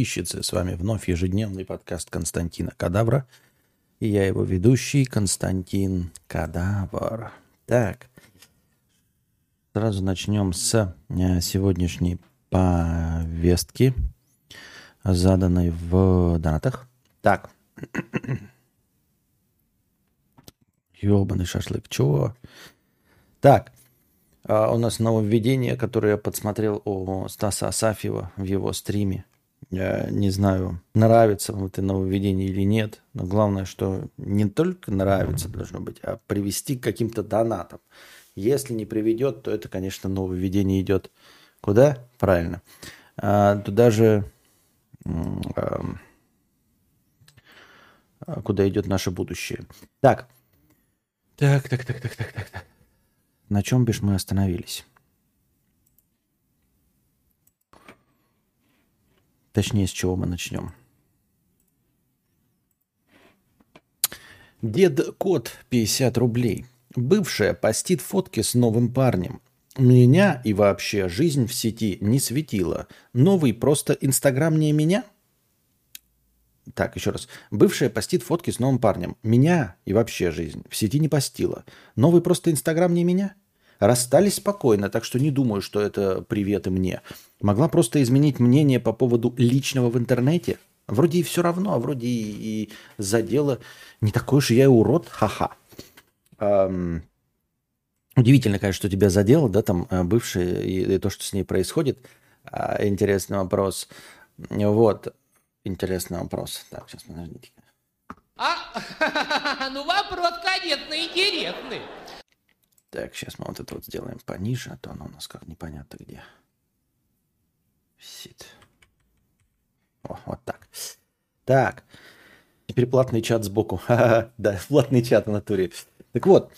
ищется. С вами вновь ежедневный подкаст Константина Кадавра. И я его ведущий Константин Кадавр. Так, сразу начнем с э, сегодняшней повестки, заданной в донатах. Так. Ёбаный шашлык. Чего? Так. А у нас нововведение, которое я подсмотрел у Стаса Асафьева в его стриме. Не знаю, нравится вам это нововведение или нет, но главное, что не только нравится должно быть, а привести к каким-то донатам. Если не приведет, то это, конечно, нововведение идет куда? Правильно. А, туда же, а, куда идет наше будущее. Так. Так, так, так, так, так, так, так. На чем бишь мы остановились? Точнее, с чего мы начнем? Дед Кот 50 рублей. Бывшая постит фотки с новым парнем. Меня и вообще жизнь в сети не светила. Новый просто Инстаграм не меня? Так, еще раз. Бывшая постит фотки с новым парнем. Меня и вообще жизнь в сети не постила. Новый просто Инстаграм не меня? Расстались спокойно, так что не думаю, что это привет и мне. Могла просто изменить мнение по поводу личного в интернете. Вроде и все равно, а вроде и, и задела. Не такой уж я и урод, ха-ха. Эм, удивительно, конечно, что тебя задело, да, там э, бывшая и, и то, что с ней происходит. Э, интересный вопрос. Вот, интересный вопрос. Так, сейчас подождите. А, ну вопрос, конечно, интересный. Так, сейчас мы вот это вот сделаем пониже, а то оно у нас как непонятно где. Висит. О, вот так. Так. Теперь платный чат сбоку. да, платный чат в натуре. Так вот,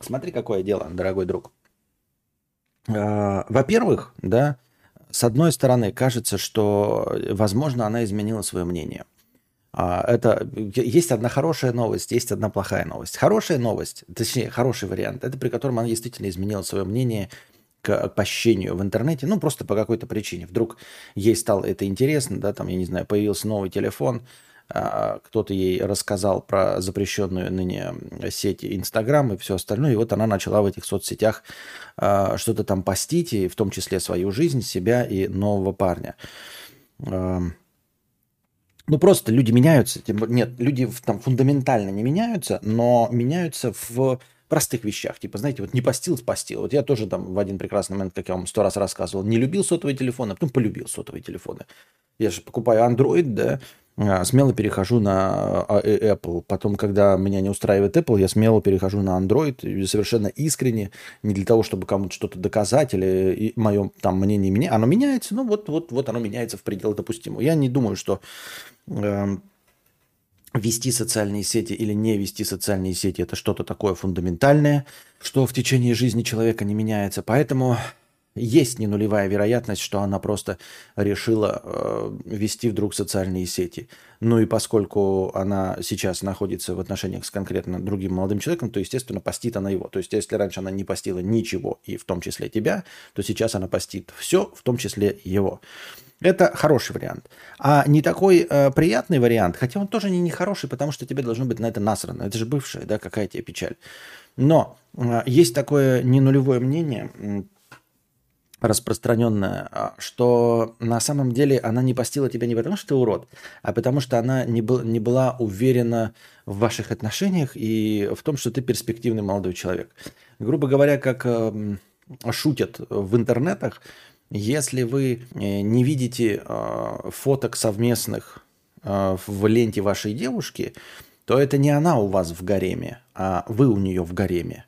смотри, какое дело, дорогой друг. А, во-первых, да, с одной стороны, кажется, что, возможно, она изменила свое мнение – а, это есть одна хорошая новость, есть одна плохая новость. Хорошая новость, точнее, хороший вариант, это при котором она действительно изменила свое мнение к пощению в интернете, ну, просто по какой-то причине. Вдруг ей стало это интересно, да, там, я не знаю, появился новый телефон, а, кто-то ей рассказал про запрещенную ныне сеть Инстаграм и все остальное, и вот она начала в этих соцсетях а, что-то там постить, и в том числе свою жизнь, себя и нового парня. Ну, просто люди меняются. Нет, люди там фундаментально не меняются, но меняются в простых вещах. Типа, знаете, вот не постил, спастил. Вот я тоже там в один прекрасный момент, как я вам сто раз рассказывал, не любил сотовые телефоны, а потом полюбил сотовые телефоны. Я же покупаю Android, да, а, смело перехожу на а, э, Apple. Потом, когда меня не устраивает Apple, я смело перехожу на Android. Совершенно искренне, не для того, чтобы кому-то что-то доказать или мое там мнение меня. Оно меняется, ну вот, вот, вот оно меняется в пределах допустимого. Я не думаю, что э, вести социальные сети или не вести социальные сети это что-то такое фундаментальное, что в течение жизни человека не меняется. Поэтому есть не нулевая вероятность, что она просто решила э, вести вдруг социальные сети. Ну и поскольку она сейчас находится в отношениях с конкретно другим молодым человеком, то, естественно, постит она его. То есть, если раньше она не постила ничего, и в том числе тебя, то сейчас она постит все, в том числе его. Это хороший вариант. А не такой э, приятный вариант, хотя он тоже не, не хороший, потому что тебе должно быть на это насрано. Это же бывшая, да, какая тебе печаль. Но э, есть такое не нулевое мнение, распространенная, а, что на самом деле она не постила тебя не потому, что ты урод, а потому что она не, был, не была уверена в ваших отношениях и в том, что ты перспективный молодой человек. Грубо говоря, как э, шутят в интернетах, если вы э, не видите э, фоток совместных э, в ленте вашей девушки, то это не она у вас в гареме, а вы у нее в гареме.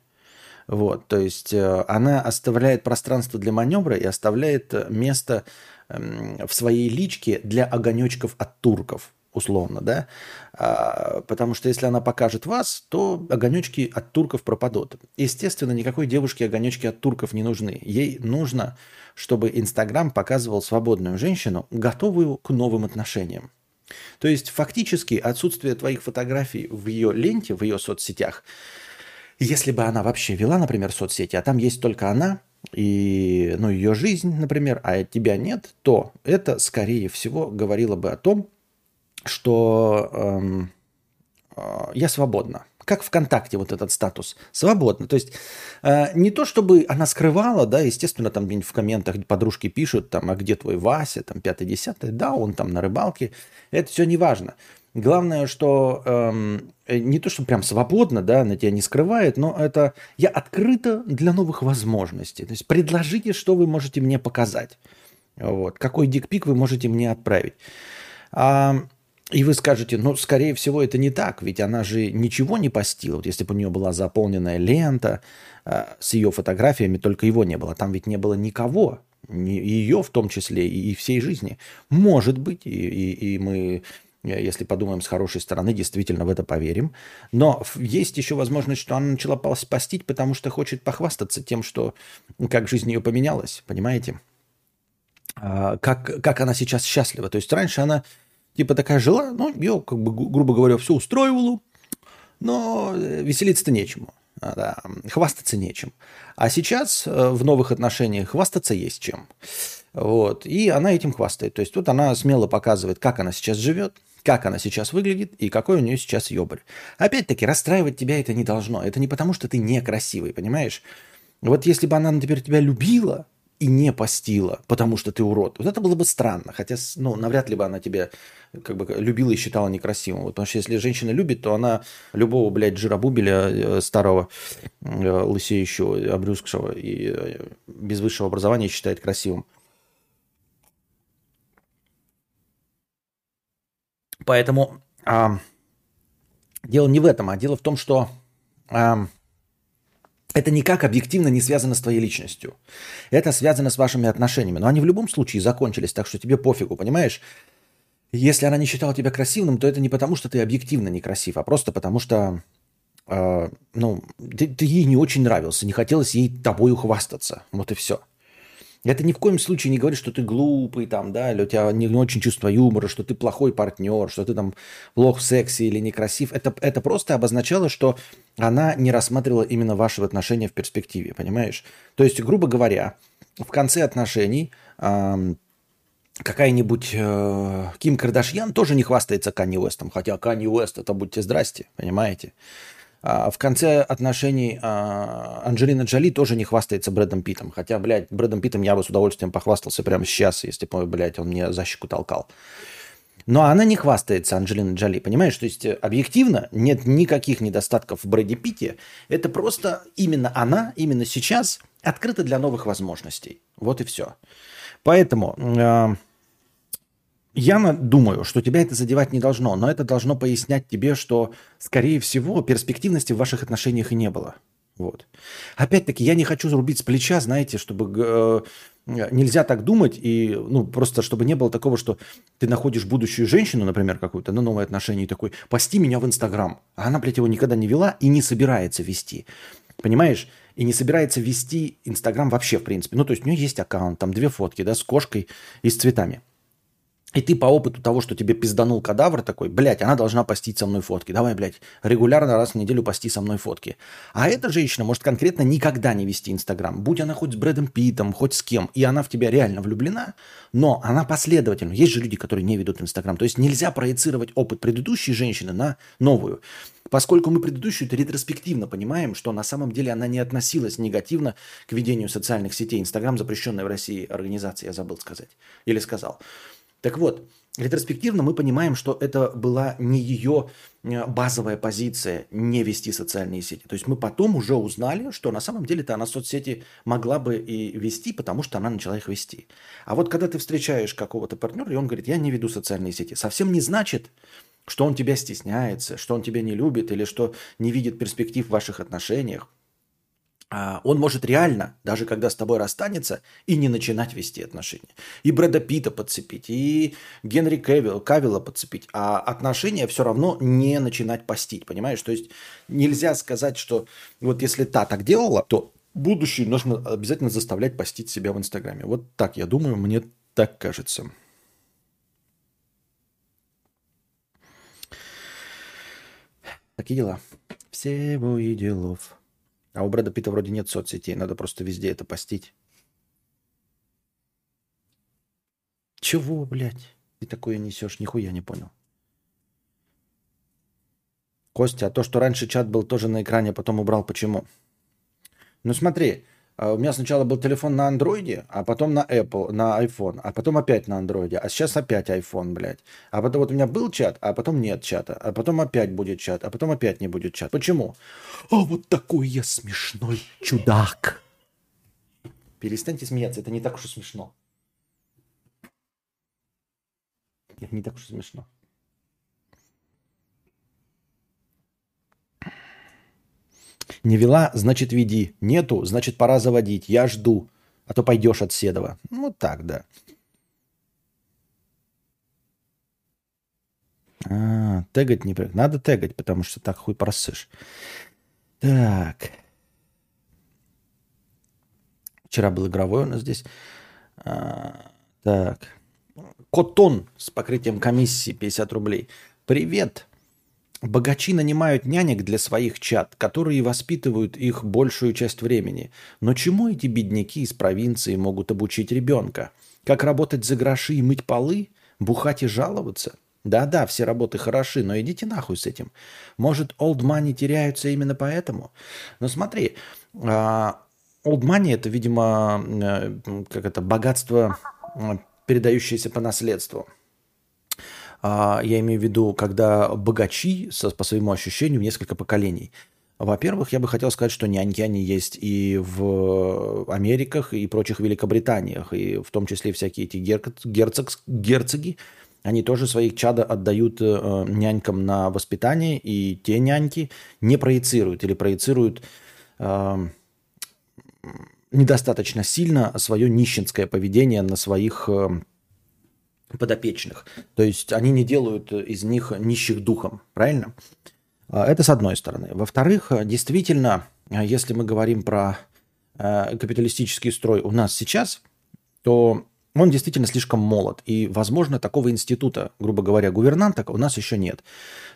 Вот, то есть она оставляет пространство для маневра и оставляет место эм, в своей личке для огонечков от турков, условно, да, а, потому что если она покажет вас, то огонечки от турков пропадут. Естественно, никакой девушке огонечки от турков не нужны. Ей нужно, чтобы Инстаграм показывал свободную женщину, готовую к новым отношениям. То есть фактически отсутствие твоих фотографий в ее ленте, в ее соцсетях – если бы она вообще вела, например, соцсети, а там есть только она, и ну, ее жизнь, например, а тебя нет, то это, скорее всего, говорило бы о том, что эм, э, я свободна. Как ВКонтакте вот этот статус. Свободно. То есть э, не то, чтобы она скрывала, да, естественно, там в комментах подружки пишут, там, а где твой Вася, там, пятый-десятый, да, он там на рыбалке. Это все не важно. Главное, что эм, не то, что прям свободно, да, на тебя не скрывает, но это я открыта для новых возможностей. То есть предложите, что вы можете мне показать. Вот. Какой дикпик вы можете мне отправить. И вы скажете, ну, скорее всего, это не так, ведь она же ничего не постила. Вот если бы у нее была заполненная лента э, с ее фотографиями, только его не было. Там ведь не было никого, ни ее в том числе, и, и всей жизни. Может быть, и, и, и мы Э, если подумаем с хорошей стороны, действительно в это поверим. Но есть еще возможность, что она начала постить, потому что хочет похвастаться тем, что как жизнь ее поменялась, понимаете? А, как, как она сейчас счастлива. То есть раньше она типа такая жила, ну, ее, как бы, грубо говоря, все устроивало, но э, веселиться-то нечему. Да, хвастаться нечем. А сейчас э, в новых отношениях хвастаться есть чем. Вот. И она этим хвастает. То есть тут она смело показывает, как она сейчас живет, как она сейчас выглядит и какой у нее сейчас ёбарь. Опять-таки, расстраивать тебя это не должно. Это не потому, что ты некрасивый, понимаешь? Вот если бы она, например, тебя любила и не постила, потому что ты урод, вот это было бы странно. Хотя, ну, навряд ли бы она тебя как бы любила и считала некрасивым. Вот, потому что если женщина любит, то она любого, блядь, жиробубеля э, старого, э, лысеющего, обрюзгшего и э, без высшего образования считает красивым. Поэтому а, дело не в этом, а дело в том, что а, это никак объективно не связано с твоей личностью. Это связано с вашими отношениями. Но они в любом случае закончились, так что тебе пофигу, понимаешь? Если она не считала тебя красивым, то это не потому, что ты объективно некрасив, а просто потому, что э, ну, ты, ты ей не очень нравился, не хотелось ей тобой ухвастаться. Вот и все. Это ни в коем случае не говорит, что ты глупый, там, да, или у тебя не, очень чувство юмора, что ты плохой партнер, что ты там плох в сексе или некрасив. Это, это просто обозначало, что она не рассматривала именно ваши отношения в перспективе, понимаешь? То есть, грубо говоря, в конце отношений эм, какая-нибудь э, Ким Кардашьян тоже не хвастается Канни Уэстом, хотя Канни Уэст это будьте здрасте, понимаете? А в конце отношений а, Анджелина Джоли тоже не хвастается Брэдом Питом. Хотя, блядь, Брэдом Питом я бы с удовольствием похвастался прямо сейчас, если бы, блядь, он мне за щеку толкал. Но она не хвастается, Анджелина Джоли, понимаешь? То есть объективно нет никаких недостатков в Брэде Питте. Это просто именно она, именно сейчас открыта для новых возможностей. Вот и все. Поэтому... Я думаю, что тебя это задевать не должно, но это должно пояснять тебе, что, скорее всего, перспективности в ваших отношениях и не было. Вот. Опять-таки, я не хочу зарубить с плеча, знаете, чтобы э, нельзя так думать, и ну, просто чтобы не было такого, что ты находишь будущую женщину, например, какую-то на новые отношения, и такой, пости меня в Инстаграм. А она, блядь, его никогда не вела и не собирается вести. Понимаешь? И не собирается вести Инстаграм вообще, в принципе. Ну, то есть у нее есть аккаунт, там две фотки, да, с кошкой и с цветами. И ты по опыту того, что тебе пизданул кадавр такой, блядь, она должна постить со мной фотки. Давай, блядь, регулярно раз в неделю пости со мной фотки. А эта женщина может конкретно никогда не вести Инстаграм. Будь она хоть с Брэдом Питом, хоть с кем. И она в тебя реально влюблена, но она последовательна. Есть же люди, которые не ведут Инстаграм. То есть нельзя проецировать опыт предыдущей женщины на новую. Поскольку мы предыдущую это ретроспективно понимаем, что на самом деле она не относилась негативно к ведению социальных сетей. Инстаграм запрещенная в России организация, я забыл сказать. Или сказал. Так вот, ретроспективно мы понимаем, что это была не ее э, базовая позиция не вести социальные сети. То есть мы потом уже узнали, что на самом деле-то она соцсети могла бы и вести, потому что она начала их вести. А вот когда ты встречаешь какого-то партнера, и он говорит, я не веду социальные сети, совсем не значит, что он тебя стесняется, что он тебя не любит или что не видит перспектив в ваших отношениях. А, он может реально, даже когда с тобой расстанется, и не начинать вести отношения. И Брэда Питта подцепить, и Генри Кевилл, Кавилла подцепить, а отношения все равно не начинать постить, понимаешь? То есть нельзя сказать, что вот если та так делала, то будущее нужно обязательно заставлять постить себя в Инстаграме. Вот так я думаю, мне так кажется. Такие дела. Всего и делов. А у Брэда Питта вроде нет соцсетей, надо просто везде это постить. Чего, блядь? Ты такое несешь? Нихуя не понял. Костя, а то, что раньше чат был тоже на экране, а потом убрал, почему? Ну смотри, у меня сначала был телефон на андроиде, а потом на Apple, на iPhone, а потом опять на андроиде, а сейчас опять iPhone, блядь. А потом вот у меня был чат, а потом нет чата, а потом опять будет чат, а потом опять не будет чат. Почему? А вот такой я смешной чудак. Перестаньте смеяться, это не так уж и смешно. Это не так уж и смешно. Не вела, значит, веди. Нету, значит, пора заводить. Я жду. А то пойдешь от Седова. Ну, так, да. А, тегать не... Надо тегать, потому что так хуй просышь. Так. Вчера был игровой у нас здесь. А, так. Котон с покрытием комиссии 50 рублей. Привет. Богачи нанимают нянек для своих чат, которые воспитывают их большую часть времени. Но чему эти бедняки из провинции могут обучить ребенка? Как работать за гроши и мыть полы? Бухать и жаловаться? Да-да, все работы хороши, но идите нахуй с этим. Может, old money теряются именно поэтому? Но смотри, а, old money это, видимо, э, как это, богатство, передающееся по наследству – я имею в виду, когда богачи, по своему ощущению, несколько поколений. Во-первых, я бы хотел сказать, что няньки, они есть и в Америках, и прочих Великобританиях, и в том числе всякие эти герцог, герцоги, они тоже своих чада отдают э, нянькам на воспитание, и те няньки не проецируют или проецируют э, недостаточно сильно свое нищенское поведение на своих э, подопечных. То есть они не делают из них нищих духом, правильно? А, это с одной стороны. Во-вторых, действительно, если мы говорим про э, капиталистический строй у нас сейчас, то он действительно слишком молод. И, возможно, такого института, грубо говоря, гувернанта у нас еще нет.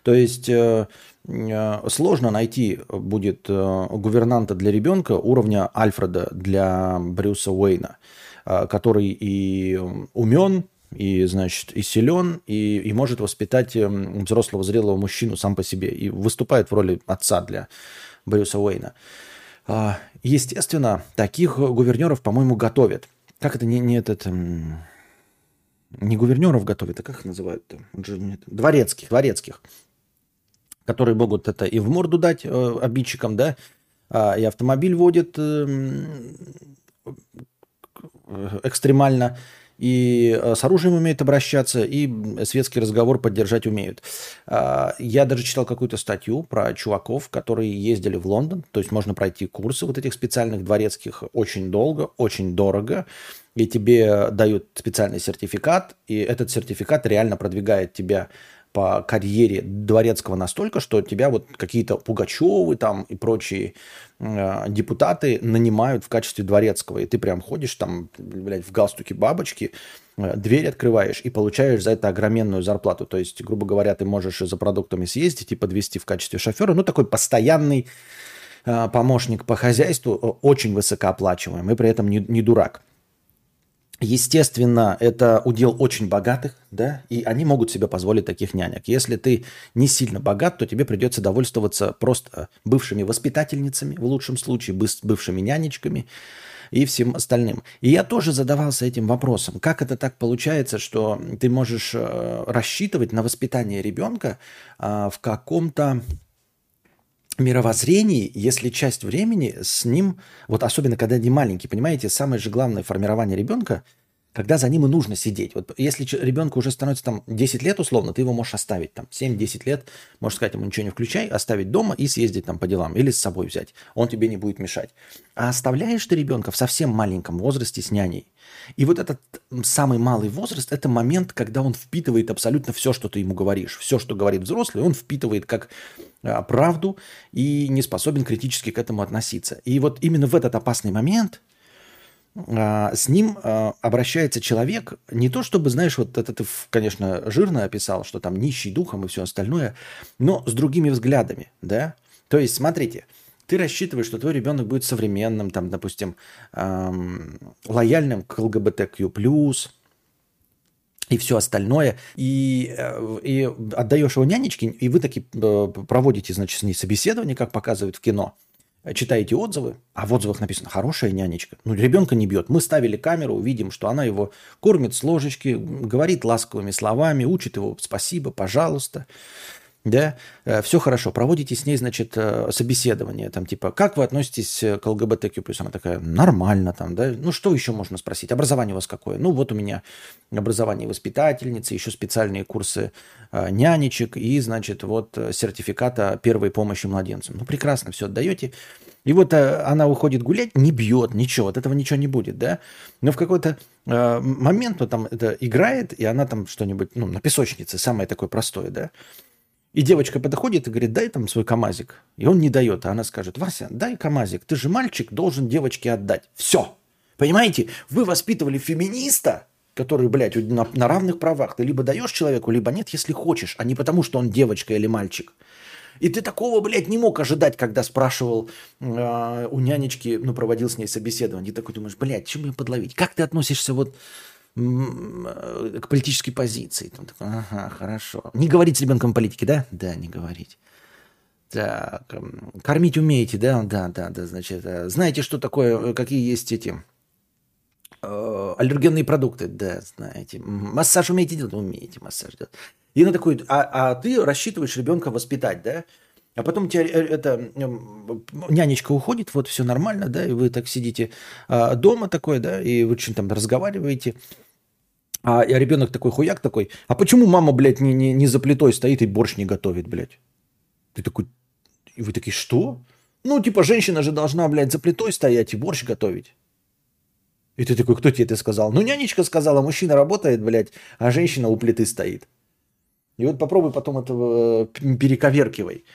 То есть э, э, сложно найти будет гувернанта для ребенка уровня Альфреда для Брюса Уэйна, который и умен, и, значит, и силен, и, и может воспитать эм, взрослого зрелого мужчину сам по себе, и выступает в роли отца для Брюса Уэйна. А, естественно, таких гувернеров, по-моему, готовят. Как это не, не этот... Эм, не гувернеров готовят, а как их называют? Дворецких, дворецких. Которые могут это и в морду дать э, обидчикам, да, а, и автомобиль водит эм, экстремально, и э, с оружием умеют обращаться, и светский разговор поддержать умеют. А, я даже читал какую-то статью про чуваков, которые ездили в Лондон, то есть можно пройти курсы вот этих специальных дворецких. Очень долго, очень дорого, и тебе дают специальный сертификат, и этот сертификат реально продвигает тебя по карьере дворецкого настолько, что тебя вот какие-то Пугачевы там и прочие э, депутаты нанимают в качестве дворецкого. И ты прям ходишь там, блядь, в галстуке бабочки, э, дверь открываешь и получаешь за это огроменную зарплату. То есть, грубо говоря, ты можешь за продуктами съездить и подвести в качестве шофера. Ну, такой постоянный э, помощник по хозяйству, очень высокооплачиваемый, и при этом не, не дурак. Естественно, это удел очень богатых, да, и они могут себе позволить таких нянек. Если ты не сильно богат, то тебе придется довольствоваться просто бывшими воспитательницами, в лучшем случае, бывшими нянечками и всем остальным. И я тоже задавался этим вопросом. Как это так получается, что ты можешь э, рассчитывать на воспитание ребенка а, в каком-то мировоззрении, если часть времени с ним, вот особенно когда они маленькие, понимаете, самое же главное формирование ребенка, когда за ним и нужно сидеть. Вот если ребенку уже становится там 10 лет условно, ты его можешь оставить там 7-10 лет, можешь сказать ему ничего не включай, оставить дома и съездить там по делам или с собой взять. Он тебе не будет мешать. А оставляешь ты ребенка в совсем маленьком возрасте с няней. И вот этот самый малый возраст – это момент, когда он впитывает абсолютно все, что ты ему говоришь. Все, что говорит взрослый, он впитывает как а, правду и не способен критически к этому относиться. И вот именно в этот опасный момент с ним а, обращается человек, не то чтобы, знаешь, вот это ты, конечно, жирно описал, что там нищий духом и все остальное, но с другими взглядами, да. То есть, смотрите, Ты рассчитываешь, что твой ребенок будет современным, там, допустим, эм, лояльным к ЛГБТQ+, и все остальное, и, э, и отдаешь его нянечке, и вы таки э, проводите, значит, с ней собеседование, как показывают в кино, читаете отзывы, а в отзывах написано «хорошая нянечка». Ну, ребенка не бьет. Мы ставили камеру, видим, что она его кормит с ложечки, говорит ласковыми словами, учит его «спасибо», «пожалуйста» да, э, все хорошо, проводите с ней, значит, э, собеседование, там, типа, как вы относитесь к ЛГБТQ+, она такая, нормально, там, да, ну, что еще можно спросить, образование у вас какое? Ну, вот у меня образование воспитательницы, еще специальные курсы э, нянечек и, значит, вот сертификата первой помощи младенцам. Ну, прекрасно, все отдаете. И вот она уходит гулять, не бьет, ничего, от этого ничего не будет, да, но в какой-то момент, вот там это играет, и она там что-нибудь, ну, на песочнице, самое такое простое, да, и девочка подходит и говорит, дай там свой камазик. И он не дает, а она скажет, Вася, дай камазик, ты же мальчик, должен девочке отдать. Все. Понимаете, вы воспитывали феминиста, который, блядь, на, на равных правах. Ты либо даешь человеку, либо нет, если хочешь, а не потому, что он девочка или мальчик. И ты такого, блядь, не мог ожидать, когда спрашивал э, у нянечки, ну, проводил с ней собеседование. И такой думаешь, блядь, чем ее подловить? Как ты относишься вот к политической позиции. Там такой, ага, хорошо. Не говорить с ребенком о политике, да? Да, не говорить. Так, кормить умеете, да? Да, да, да, значит. Э, знаете, что такое, э, какие есть эти аллергенные продукты? Да, знаете. Массаж умеете делать? Умеете массаж делать. И на такой, а, а ты рассчитываешь ребенка воспитать, да? А потом тебя это нянечка уходит, вот все нормально, да, и вы так сидите дома такой, да, и вы что-то там разговариваете, а, ребенок такой хуяк такой, а почему мама, блядь, не, не, не за плитой стоит и борщ не готовит, блядь? Ты такой, и вы такие, что? Ну, типа, женщина же должна, блядь, за плитой стоять и борщ готовить. И ты такой, кто тебе это сказал? Ну, нянечка сказала, мужчина работает, блядь, а женщина у плиты стоит. И вот попробуй потом этого э, перековеркивай.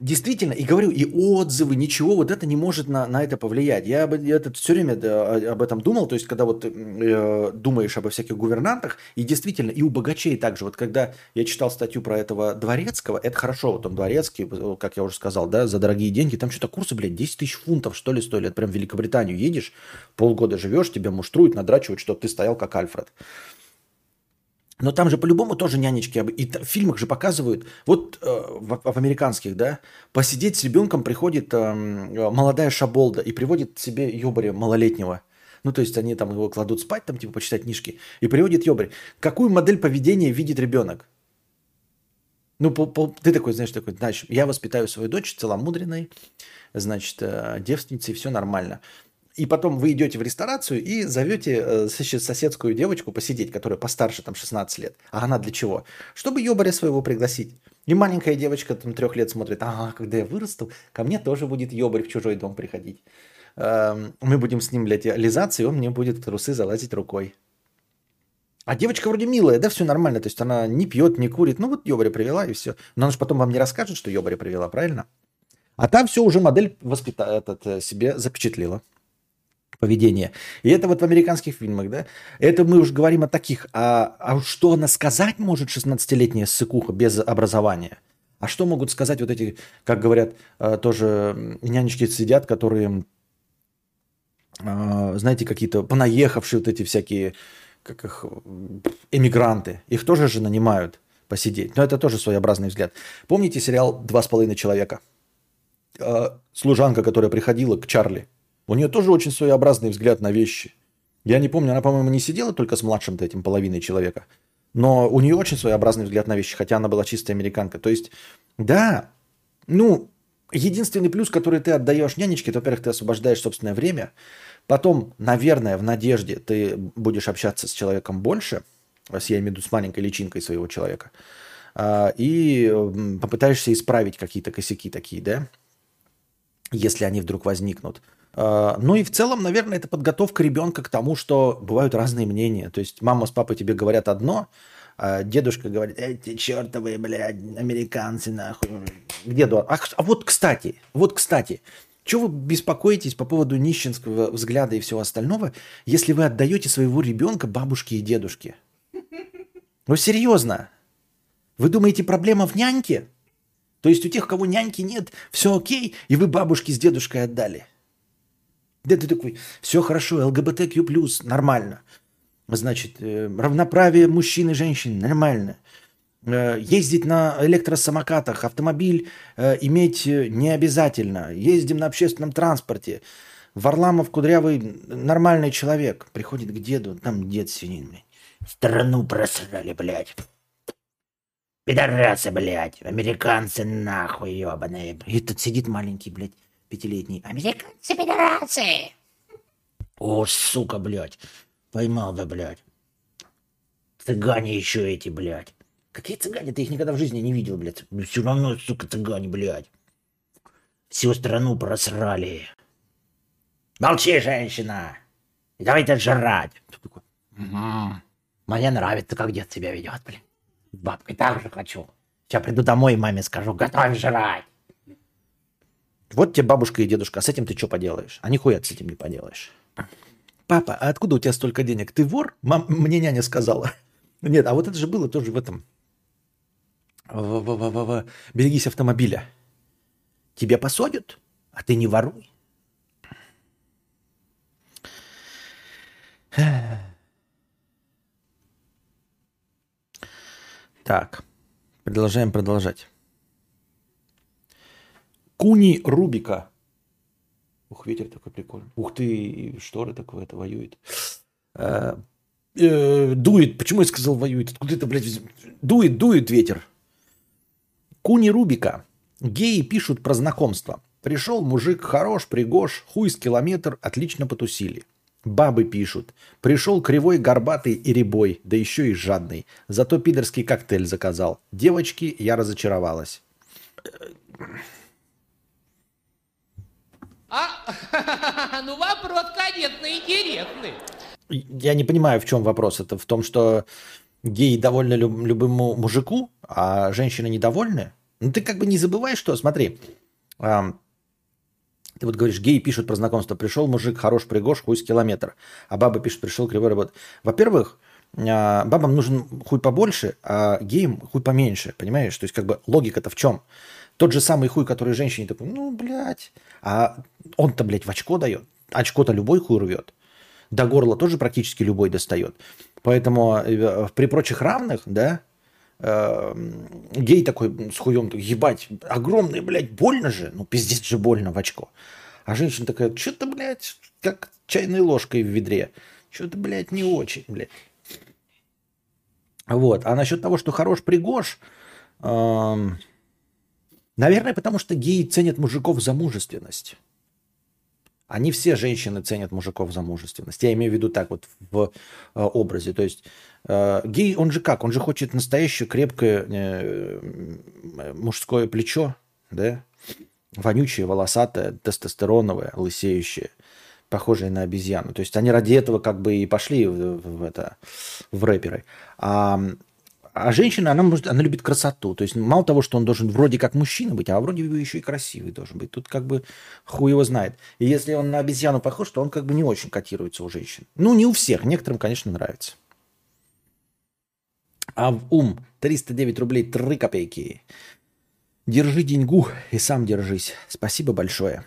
Действительно, и говорю, и отзывы, ничего, вот это не может на, на это повлиять. Я, об, я это все время да, об этом думал, то есть, когда вот э, думаешь обо всяких гувернантах, и действительно, и у богачей также. Вот когда я читал статью про этого дворецкого, это хорошо, вот он дворецкий, как я уже сказал, да, за дорогие деньги, там что-то курсы, блядь, 10 тысяч фунтов, что ли, стоили. Это прям в Великобританию едешь, полгода живешь, тебя муштруют, надрачивают, чтобы ты стоял как Альфред. Но там же по-любому тоже нянечки. И в фильмах же показывают, вот э, в, в американских, да, посидеть с ребенком приходит э, молодая шаболда и приводит себе ёбаря малолетнего. Ну, то есть они там его кладут спать, там, типа, почитать книжки, и приводит ёбарь. Какую модель поведения видит ребенок? Ну, по, по, ты такой, знаешь, такой, значит, я воспитаю свою дочь целомудренной, значит, э, девственницей, все нормально. И потом вы идете в ресторацию и зовете э, соседскую девочку посидеть, которая постарше, там, 16 лет. А она для чего? Чтобы ёбаря своего пригласить. И маленькая девочка там трех лет смотрит, ага, когда я вырасту, ко мне тоже будет ёбарь в чужой дом приходить. Эм, мы будем с ним, блядь, лизаться, и он мне будет в трусы залазить рукой. А девочка вроде милая, да, все нормально. То есть она не пьет, не курит. Ну вот ёбаря привела и все. Но она же потом вам не расскажет, что ёбаря привела, правильно? А там все уже модель воспита... этот, э, себе запечатлела поведение. И это вот в американских фильмах, да? Это мы уже говорим о таких. А, а что она сказать может 16-летняя сыкуха без образования? А что могут сказать вот эти, как говорят, э, тоже нянечки сидят, которые, э, знаете, какие-то понаехавшие вот эти всякие, как их, эмигранты. Их тоже же нанимают посидеть. Но это тоже своеобразный взгляд. Помните сериал «Два с половиной человека»? Э, служанка, которая приходила к Чарли – у нее тоже очень своеобразный взгляд на вещи. Я не помню, она, по-моему, не сидела только с младшим-то этим половиной человека. Но у нее очень своеобразный взгляд на вещи, хотя она была чистая американка. То есть, да, ну, единственный плюс, который ты отдаешь нянечке, это, во-первых, ты освобождаешь собственное время. Потом, наверное, в надежде ты будешь общаться с человеком больше, я имею в виду с маленькой личинкой своего человека, а, и попытаешься исправить какие-то косяки такие, да, если они вдруг возникнут. А, ну и в целом, наверное, это подготовка ребенка к тому, что бывают разные мнения. То есть мама с папой тебе говорят одно, а дедушка говорит, эти чертовые, блядь, американцы, нахуй. Где деду, а, а вот, кстати, вот, кстати, чего вы беспокоитесь по поводу нищенского взгляда и всего остального, если вы отдаете своего ребенка бабушке и дедушке? Ну, серьезно? Вы думаете, проблема в няньке? То есть у тех, кого няньки нет, все окей, и вы бабушке с дедушкой отдали. Да ты такой, все хорошо, ЛГБТQ+, нормально. Значит, э, равноправие мужчин и женщин, нормально. Э, ездить на электросамокатах, автомобиль э, иметь не обязательно. Ездим на общественном транспорте. Варламов кудрявый нормальный человек. Приходит к деду, там дед сидит, блядь. Страну просрали, блядь. Пидорасы, блядь. Американцы нахуй, ебаные. И тут сидит маленький, блядь, пятилетний. Американцы, пидорасы. О, сука, блядь. Поймал бы, блядь. Цыгане еще эти, блядь. Какие цыгане? Ты их никогда в жизни не видел, блядь. Все равно, сука, цыгане, блядь. Всю страну просрали. Молчи, женщина. Давайте жрать. такой, угу. Мне нравится, как дед себя ведет, блин. С бабкой так хочу. Сейчас приду домой и маме скажу, готовь жрать. Вот тебе бабушка и дедушка, а с этим ты что поделаешь? А нихуя с этим не поделаешь. Папа, а откуда у тебя столько денег? Ты вор? Мам, мне няня сказала. Нет, а вот это же было тоже в этом. В, в, в, в, в. Берегись автомобиля. Тебя посадят, а ты не воруй. Так, продолжаем продолжать. Куни Рубика. Ух, ветер такой прикольный. Ух ты, шторы такое, это воюет. А, э, дует. Почему я сказал воюет? Откуда это, блядь, дует, дует ветер. Куни Рубика. Геи пишут про знакомство. Пришел мужик хорош, пригож, хуй с километр, отлично потусили. Бабы пишут. Пришел кривой, горбатый и ребой, да еще и жадный. Зато пидорский коктейль заказал. Девочки, я разочаровалась. А, ну вопрос, конечно, интересный. Я не понимаю, в чем вопрос. Это в том, что геи довольны люб- любому мужику, а женщины недовольны? Ну ты как бы не забывай, что, смотри, ты вот говоришь, геи пишут про знакомство. Пришел мужик, хорош, пригож, хуй с километр. А баба пишет, пришел кривой работ. Во-первых, а, бабам нужен хуй побольше, а геям хуй поменьше, понимаешь? То есть как бы логика-то в чем? Тот же самый хуй, который женщине такой, ну, блядь, а он-то, блядь, в очко дает. Очко-то любой хуй рвет. До горла тоже практически любой достает. Поэтому э, при прочих равных, да, гей такой с хуем, ебать, огромный, блядь, больно же, ну пиздец же больно в очко. А женщина такая, что-то, блядь, как чайной ложкой в ведре. Что-то, блядь, не очень, блядь. Вот. А насчет того, что хорош пригож, э, наверное, потому что геи ценят мужиков за мужественность. Они все женщины ценят мужиков за мужественность. Я имею в виду так вот в э, образе. То есть э, гей, он же как? Он же хочет настоящее крепкое э, мужское плечо, да? Вонючее, волосатое, тестостероновое, лысеющее, похожее на обезьяну. То есть они ради этого как бы и пошли в, в это, в рэперы. А а женщина, она, может, она любит красоту. То есть мало того, что он должен вроде как мужчина быть, а вроде бы еще и красивый должен быть. Тут как бы хуй его знает. И если он на обезьяну похож, то он как бы не очень котируется у женщин. Ну, не у всех. Некоторым, конечно, нравится. А в ум 309 рублей 3 копейки. Держи деньгу и сам держись. Спасибо большое.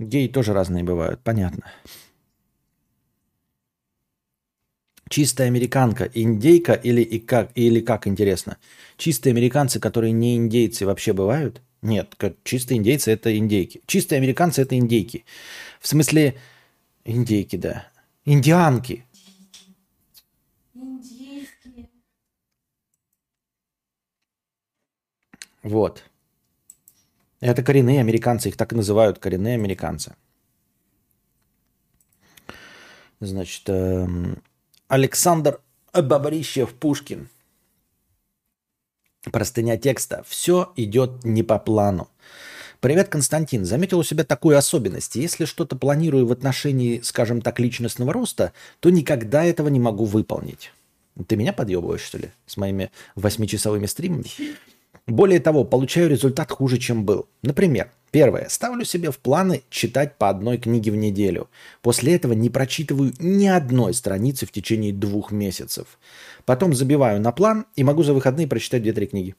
Геи тоже разные бывают, понятно. Чистая американка, индейка или, и как, или как интересно? Чистые американцы, которые не индейцы, вообще бывают? Нет, чистые индейцы это индейки. Чистые американцы это индейки. В смысле, индейки, да. Индианки. Индейские. Вот. Это коренные американцы, их так и называют коренные американцы. Значит, эм, Александр Бабарищев-Пушкин. Простыня текста. Все идет не по плану. Привет, Константин. Заметил у себя такую особенность. Если что-то планирую в отношении, скажем так, личностного роста, то никогда этого не могу выполнить. Ты меня подъебываешь, что ли, с моими восьмичасовыми стримами? Более того, получаю результат хуже, чем был. Например, первое. Ставлю себе в планы читать по одной книге в неделю. После этого не прочитываю ни одной страницы в течение двух месяцев. Потом забиваю на план и могу за выходные прочитать 2-3 книги.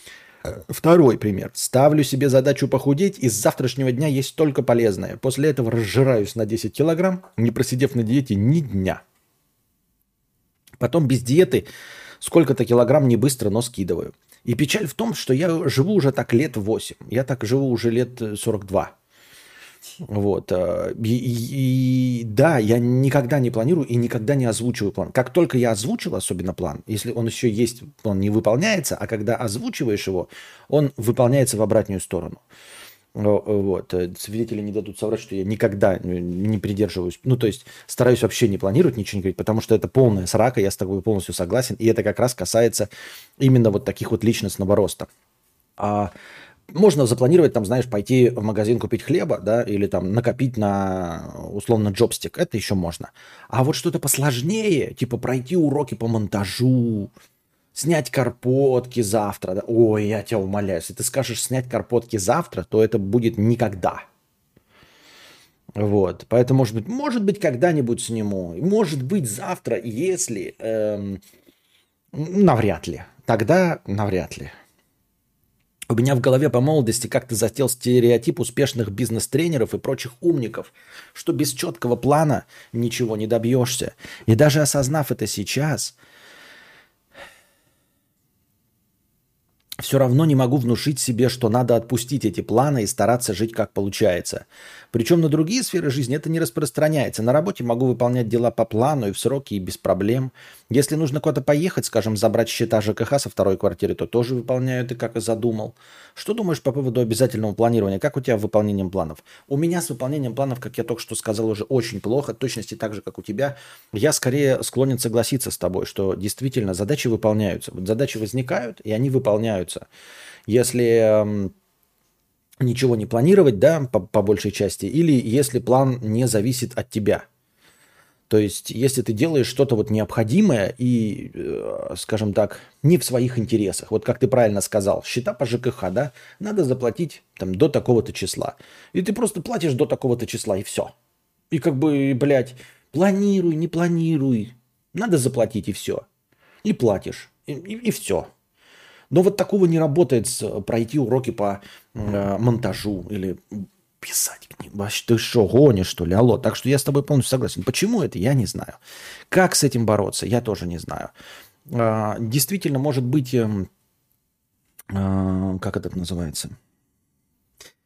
Второй пример. Ставлю себе задачу похудеть, и с завтрашнего дня есть только полезное. После этого разжираюсь на 10 килограмм, не просидев на диете ни дня. Потом без диеты сколько-то килограмм не быстро, но скидываю. И печаль в том, что я живу уже так лет 8. Я так живу уже лет 42. Вот. Э, и, и да, я никогда не планирую и никогда не озвучиваю план. Как только я озвучил особенно план, если он еще есть, он не выполняется, а когда озвучиваешь его, он выполняется в обратную сторону. Вот. Э, свидетели не дадут соврать, что я никогда не придерживаюсь. Ну, то есть стараюсь вообще не планировать, ничего не говорить, потому что это полная срака, я с тобой полностью согласен. И это как раз касается именно вот таких вот личностного роста. А можно запланировать, там, знаешь, пойти в магазин купить хлеба, да, или там накопить на, условно, джобстик. Это еще можно. А вот что-то посложнее, типа пройти уроки по монтажу, снять карпотки завтра. Да? Ой, я тебя умоляю, если ты скажешь снять карпотки завтра, то это будет никогда. Вот, поэтому, может быть, может быть, когда-нибудь сниму. Может быть, завтра, если... Эм, навряд ли. Тогда навряд ли. У меня в голове по молодости как-то зател стереотип успешных бизнес-тренеров и прочих умников, что без четкого плана ничего не добьешься. И даже осознав это сейчас, все равно не могу внушить себе, что надо отпустить эти планы и стараться жить как получается. Причем на другие сферы жизни это не распространяется. На работе могу выполнять дела по плану и в сроки, и без проблем. Если нужно куда-то поехать, скажем, забрать счета ЖКХ со второй квартиры, то тоже выполняю ты как и задумал. Что думаешь по поводу обязательного планирования? Как у тебя с выполнением планов? У меня с выполнением планов, как я только что сказал, уже очень плохо, точности так же, как у тебя. Я скорее склонен согласиться с тобой, что действительно задачи выполняются. Вот задачи возникают, и они выполняются. Если ничего не планировать, да, по, по большей части, или если план не зависит от тебя. То есть, если ты делаешь что-то вот необходимое и, э, скажем так, не в своих интересах. Вот как ты правильно сказал, счета по ЖКХ, да, надо заплатить там до такого-то числа. И ты просто платишь до такого-то числа, и все. И как бы, блядь, планируй, не планируй. Надо заплатить, и все. И платишь, и, и, и все. Но вот такого не работает с, пройти уроки по монтажу или писать книгу. Вообще, ты что, гонишь, что ли? Алло. Так что я с тобой полностью согласен. Почему это, я не знаю. Как с этим бороться, я тоже не знаю. Э, действительно, может быть, э, э, как это называется?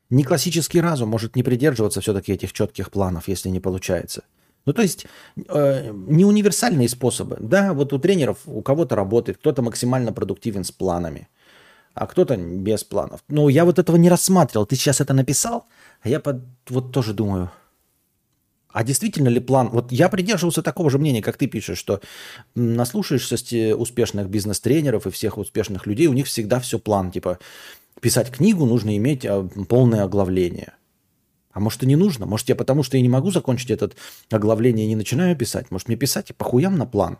Не классический разум может не придерживаться все-таки этих четких планов, если не получается. Ну, то есть э, не универсальные способы. Да, вот у тренеров у кого-то работает, кто-то максимально продуктивен с планами, а кто-то без планов. Но я вот этого не рассматривал. Ты сейчас это написал, а я под, вот тоже думаю, а действительно ли план... Вот я придерживался такого же мнения, как ты пишешь, что наслушаешься успешных бизнес-тренеров и всех успешных людей, у них всегда все план. Типа писать книгу нужно иметь а, полное оглавление – а может и не нужно? Может я потому, что я не могу закончить этот оглавление и не начинаю писать? Может мне писать и похуям на план?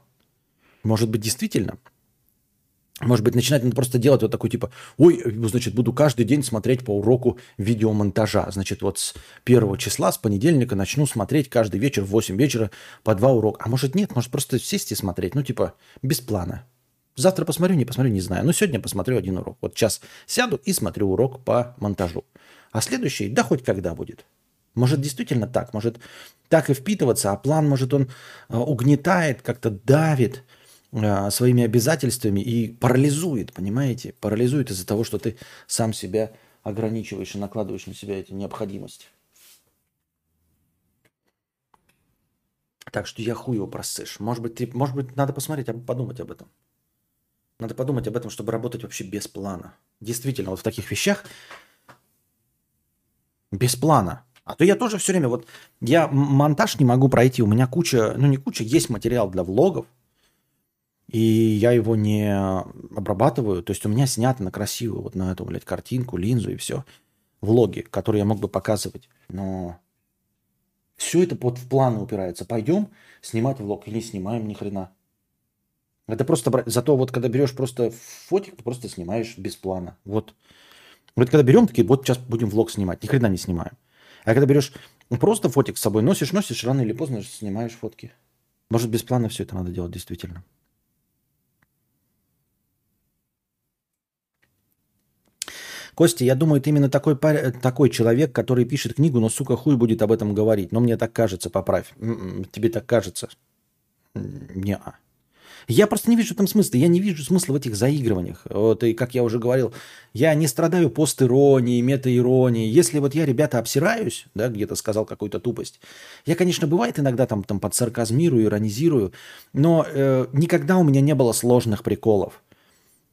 Может быть действительно? Может быть, начинать надо просто делать вот такой типа, ой, значит, буду каждый день смотреть по уроку видеомонтажа. Значит, вот с первого числа, с понедельника начну смотреть каждый вечер в 8 вечера по два урока. А может нет, может просто сесть и смотреть, ну типа без плана. Завтра посмотрю, не посмотрю, не знаю. Но сегодня посмотрю один урок. Вот сейчас сяду и смотрю урок по монтажу. А следующий, да хоть когда будет. Может, действительно так, может так и впитываться, а план, может, он э, угнетает, как-то давит своими обязательствами и парализует, понимаете? Парализует из-за того, что ты сам себя ограничиваешь и накладываешь на себя эти необходимости. Так что я хуй его просышь. Может быть, ты, может быть, надо посмотреть, подумать об этом. Надо подумать об этом, чтобы работать вообще без плана. Действительно, вот в таких вещах без плана. А то я тоже все время, вот я монтаж не могу пройти, у меня куча, ну не куча, есть материал для влогов, и я его не обрабатываю. То есть у меня снято на красивую, вот на эту, блядь, картинку, линзу и все. Влоги, которые я мог бы показывать. Но все это под в планы упирается. Пойдем снимать влог или не снимаем ни хрена. Это просто... бра- Зато вот когда берешь просто фотик, ты просто снимаешь без плана. Вот. Вот когда берем такие, вот сейчас будем влог снимать. Ни хрена не снимаем. А когда берешь просто фотик с собой, носишь, носишь, рано или поздно снимаешь фотки. Может, без плана все это надо делать, действительно. Костя, я думаю, ты именно такой, паря- такой человек, который пишет книгу, но, сука, хуй будет об этом говорить. Но мне так кажется, поправь. М-м, Тебе так кажется? не Я просто не вижу в этом смысла. Я не вижу смысла в этих заигрываниях. Вот, и как я уже говорил, я не страдаю постиронией, метаиронией. Если вот я, ребята, обсираюсь, да, где-то сказал какую-то тупость, я, конечно, бывает иногда там, там под сарказмирую, иронизирую, но э, никогда у меня не было сложных приколов.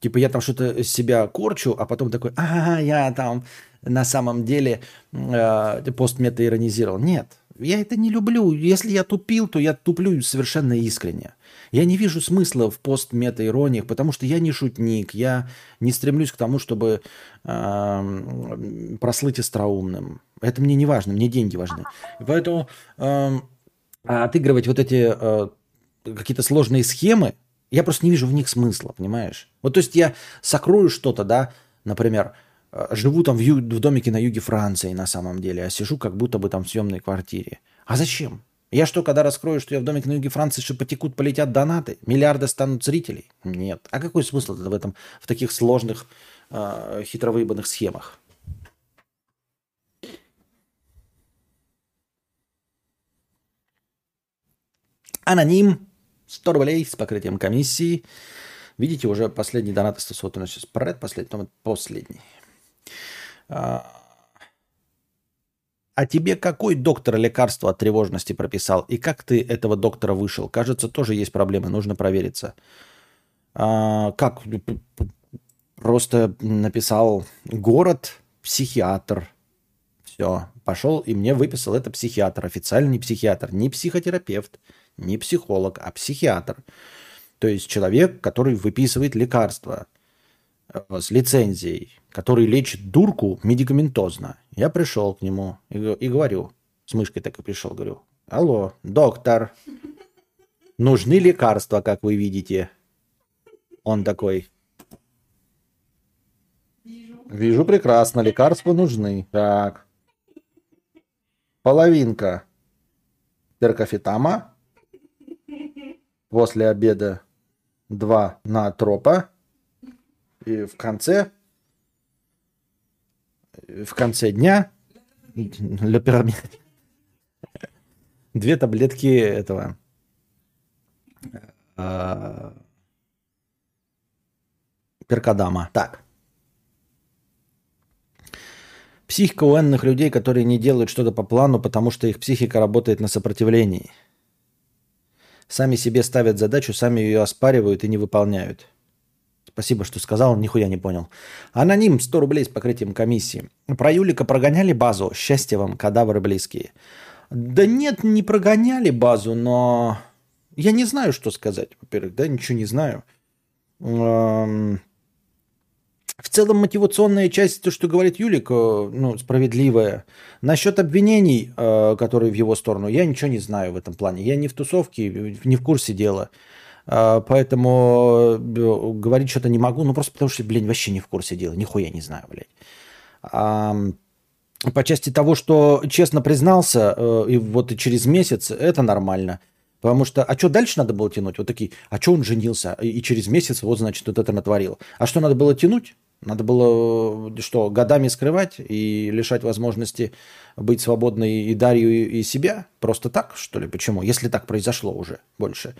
Типа я там что-то себя корчу, а потом такой, ага, я там на самом деле э, постмета иронизировал. Нет, я это не люблю. Если я тупил, то я туплю совершенно искренне. Я не вижу смысла в постмета-ирониях, потому что я не шутник, я не стремлюсь к тому, чтобы э, прослыть остроумным. Это мне не важно, мне деньги важны. Поэтому э, отыгрывать вот эти э, какие-то сложные схемы, я просто не вижу в них смысла, понимаешь? Вот то есть я сокрою что-то, да, например, э, живу там в, ю- в домике на юге Франции на самом деле, а сижу как будто бы там в съемной квартире. А зачем? Я что, когда раскрою, что я в домике на юге Франции, что потекут, полетят донаты, миллиарды станут зрителей? Нет. А какой смысл в этом, в таких сложных, э, хитровыебанных схемах? Аноним. 100 рублей с покрытием комиссии. Видите, уже последний донат. Вот у нас сейчас потом последний. А, а тебе какой доктор лекарство от тревожности прописал? И как ты этого доктора вышел? Кажется, тоже есть проблемы, нужно провериться. А, как? Просто написал город, психиатр. Все, пошел и мне выписал это психиатр, официальный психиатр, не психотерапевт, не психолог, а психиатр. То есть человек, который выписывает лекарства э, с лицензией, который лечит дурку медикаментозно. Я пришел к нему и, и говорю, с мышкой так и пришел, говорю, алло, доктор, нужны лекарства, как вы видите. Он такой, вижу прекрасно, лекарства нужны. Так, половинка перкофитама, после обеда два наотропа, и в конце, в конце дня лепирамид. Две таблетки этого а, перкадама. Так. Психика у энных людей, которые не делают что-то по плану, потому что их психика работает на сопротивлении. Сами себе ставят задачу, сами ее оспаривают и не выполняют. Спасибо, что сказал, нихуя не понял. Аноним 100 рублей с покрытием комиссии. Про Юлика прогоняли базу. Счастья вам, кадавры близкие. Да нет, не прогоняли базу, но я не знаю, что сказать. Во-первых, да, ничего не знаю. Эм, В целом мотивационная часть, то, что говорит Юлик, э, ну, справедливая. Насчет обвинений, э, которые в его сторону, я ничего не знаю в этом плане. Я не в тусовке, не в курсе дела. Э, Поэтому говорить что-то не могу, ну просто потому что, блин, вообще не в курсе дела, нихуя не знаю, блядь. По части того, что честно признался, и вот и через месяц, это нормально. Потому что, а что дальше надо было тянуть? Вот такие, а что он женился? И через месяц вот, значит, вот это натворил. А что надо было тянуть? Надо было, что, годами скрывать и лишать возможности быть свободной и Дарью, и, себя? Просто так, что ли? Почему? Если так произошло уже больше.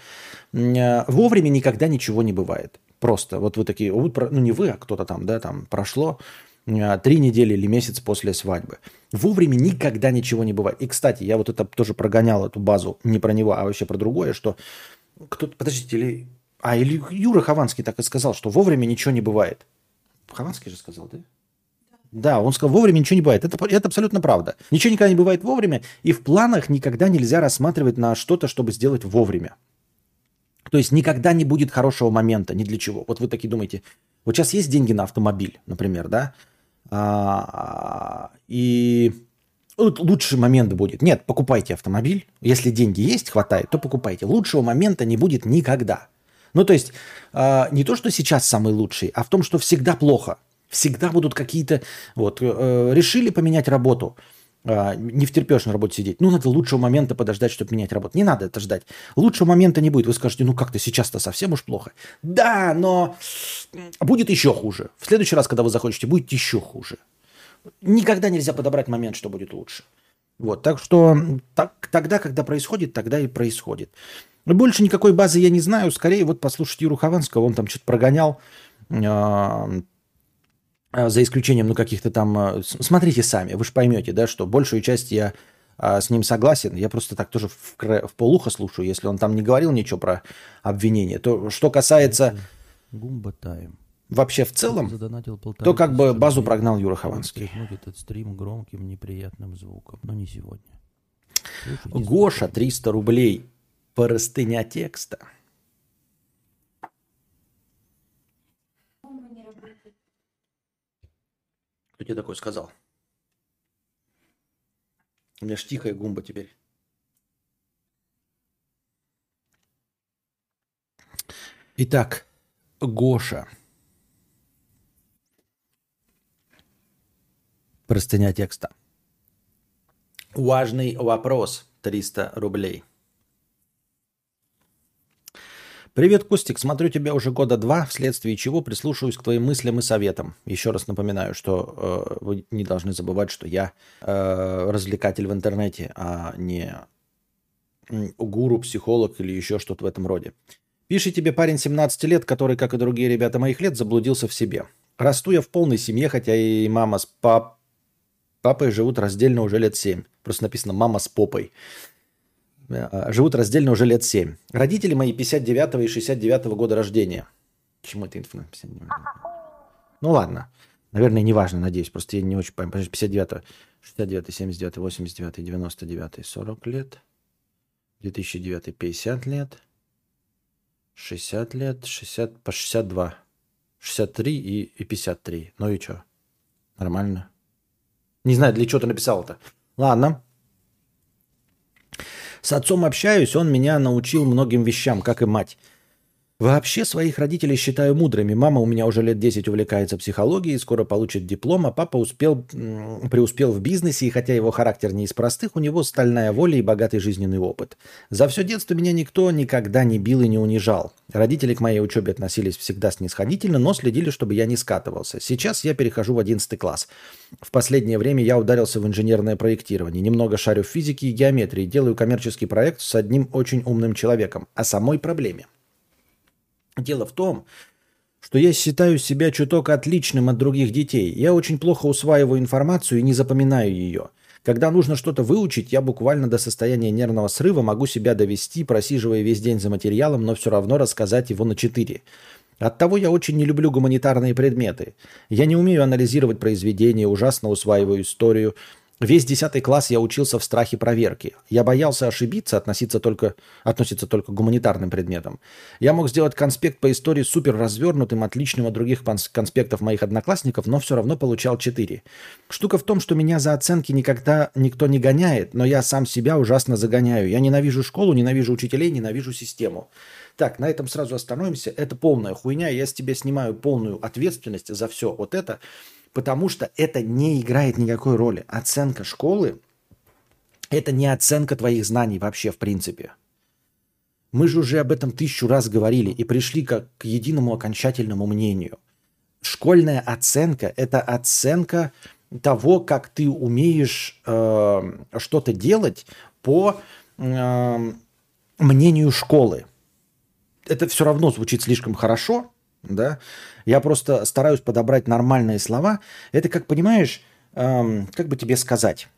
Э, Вовремя никогда ничего не бывает. Просто вот вы такие, ну не вы, а кто-то там, да, там прошло э, три недели или месяц после свадьбы. Вовремя никогда ничего не бывает. И, кстати, я вот это тоже прогонял, эту базу, не про него, а вообще про другое, что кто-то, подождите, или... А, или Юра Хованский так и сказал, что вовремя ничего не бывает. Хованский же сказал, да? Да, он сказал, вовремя ничего не бывает. Это, это абсолютно правда. Ничего никогда не бывает вовремя, и в планах никогда нельзя рассматривать на что-то, чтобы сделать вовремя. То есть никогда не будет хорошего момента ни для чего. Вот вы такие думаете, вот сейчас есть деньги на автомобиль, например, да? А, и вот лучший момент будет. Нет, покупайте автомобиль. Если деньги есть, хватает, то покупайте. Лучшего момента не будет никогда. Ну, то есть, э, не то, что сейчас самый лучший, а в том, что всегда плохо. Всегда будут какие-то... Вот, э, решили поменять работу. Э, не втерпешь на работе сидеть. Ну, надо лучшего момента подождать, чтобы менять работу. Не надо это ждать. Лучшего момента не будет. Вы скажете, ну как-то сейчас-то совсем уж плохо. Да, но будет еще хуже. В следующий раз, когда вы захочете, будет еще хуже. Никогда нельзя подобрать момент, что будет лучше. Вот, так что так, тогда, когда происходит, тогда и происходит. Больше никакой базы я не знаю. Скорее вот послушать Юру Хованского, он там что-то прогонял. Э, за исключением, ну, каких-то там... Э, смотрите сами, вы же поймете, да, что большую часть я с ним согласен. Я просто так тоже в, в полухо слушаю, если он там не говорил ничего про обвинение. То, что касается... Гумба тайм. Вообще в целом, то как бы базу прогнал Юра Хованский. этот стрим громким неприятным звуком, но не сегодня. Слушайте, Гоша, 300 рублей. Простыня текста. Кто тебе такой сказал? У меня ж тихая гумба теперь. Итак, Гоша. Простыня текста. Важный вопрос. 300 рублей. Привет, Костик. Смотрю тебя уже года два, вследствие чего прислушиваюсь к твоим мыслям и советам. Еще раз напоминаю, что э, вы не должны забывать, что я э, развлекатель в интернете, а не гуру, психолог или еще что-то в этом роде. Пишет тебе парень 17 лет, который, как и другие ребята моих лет, заблудился в себе. Расту я в полной семье, хотя и мама с пап... папой живут раздельно уже лет 7. Просто написано «мама с попой». Э, живут раздельно уже лет 7. Родители мои 59 и 69 года рождения. Почему это инфо? Ну ладно. Наверное, не важно, надеюсь. Просто я не очень понимаю. 59 69 79 89 99 40 лет. 2009 50 лет. 60 лет. 60 по 62. 63 и, и 53. Ну и что? Нормально. Не знаю, для чего ты написал это. Ладно. С отцом общаюсь, он меня научил многим вещам, как и мать. Вообще своих родителей считаю мудрыми. Мама у меня уже лет 10 увлекается психологией, скоро получит диплом, а папа успел, преуспел в бизнесе, и хотя его характер не из простых, у него стальная воля и богатый жизненный опыт. За все детство меня никто никогда не бил и не унижал. Родители к моей учебе относились всегда снисходительно, но следили, чтобы я не скатывался. Сейчас я перехожу в 11 класс. В последнее время я ударился в инженерное проектирование. Немного шарю в физике и геометрии, делаю коммерческий проект с одним очень умным человеком о самой проблеме. Дело в том, что я считаю себя чуток отличным от других детей. Я очень плохо усваиваю информацию и не запоминаю ее. Когда нужно что-то выучить, я буквально до состояния нервного срыва могу себя довести, просиживая весь день за материалом, но все равно рассказать его на четыре. Оттого я очень не люблю гуманитарные предметы. Я не умею анализировать произведения, ужасно усваиваю историю, Весь 10 класс я учился в страхе проверки. Я боялся ошибиться, относиться только, относиться только к гуманитарным предметам. Я мог сделать конспект по истории супер развернутым, отличным от других конспектов моих одноклассников, но все равно получал 4. Штука в том, что меня за оценки никогда никто не гоняет, но я сам себя ужасно загоняю. Я ненавижу школу, ненавижу учителей, ненавижу систему. Так, на этом сразу остановимся. Это полная хуйня. Я с тебя снимаю полную ответственность за все вот это. Потому что это не играет никакой роли. Оценка школы – это не оценка твоих знаний вообще в принципе. Мы же уже об этом тысячу раз говорили и пришли как к единому окончательному мнению. Школьная оценка – это оценка того, как ты умеешь э, что-то делать по э, мнению школы. Это все равно звучит слишком хорошо, да, я просто стараюсь подобрать нормальные слова. Это как, понимаешь, эм, как бы тебе сказать,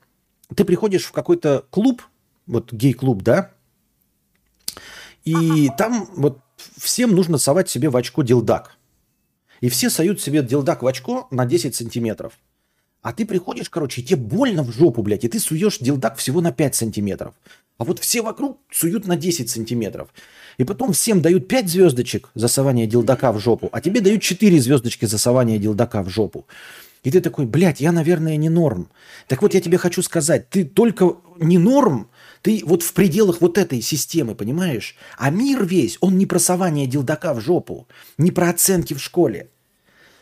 ты приходишь в какой-то клуб, вот гей-клуб, да, и там вот всем нужно совать себе в очко дилдак. И все соют себе дилдак в очко на 10 сантиметров. А ты приходишь, короче, и тебе больно в жопу, блядь, и ты суешь дилдак всего на 5 сантиметров. А вот все вокруг суют на 10 сантиметров. И потом всем дают 5 звездочек за сование дилдака в жопу, а тебе дают 4 звездочки за сование дилдака в жопу. И ты такой, блядь, я, наверное, не норм. Так вот, я тебе хочу сказать, ты только не норм, ты вот в пределах вот этой системы, понимаешь? А мир весь, он не про сование дилдака в жопу, не про оценки в школе.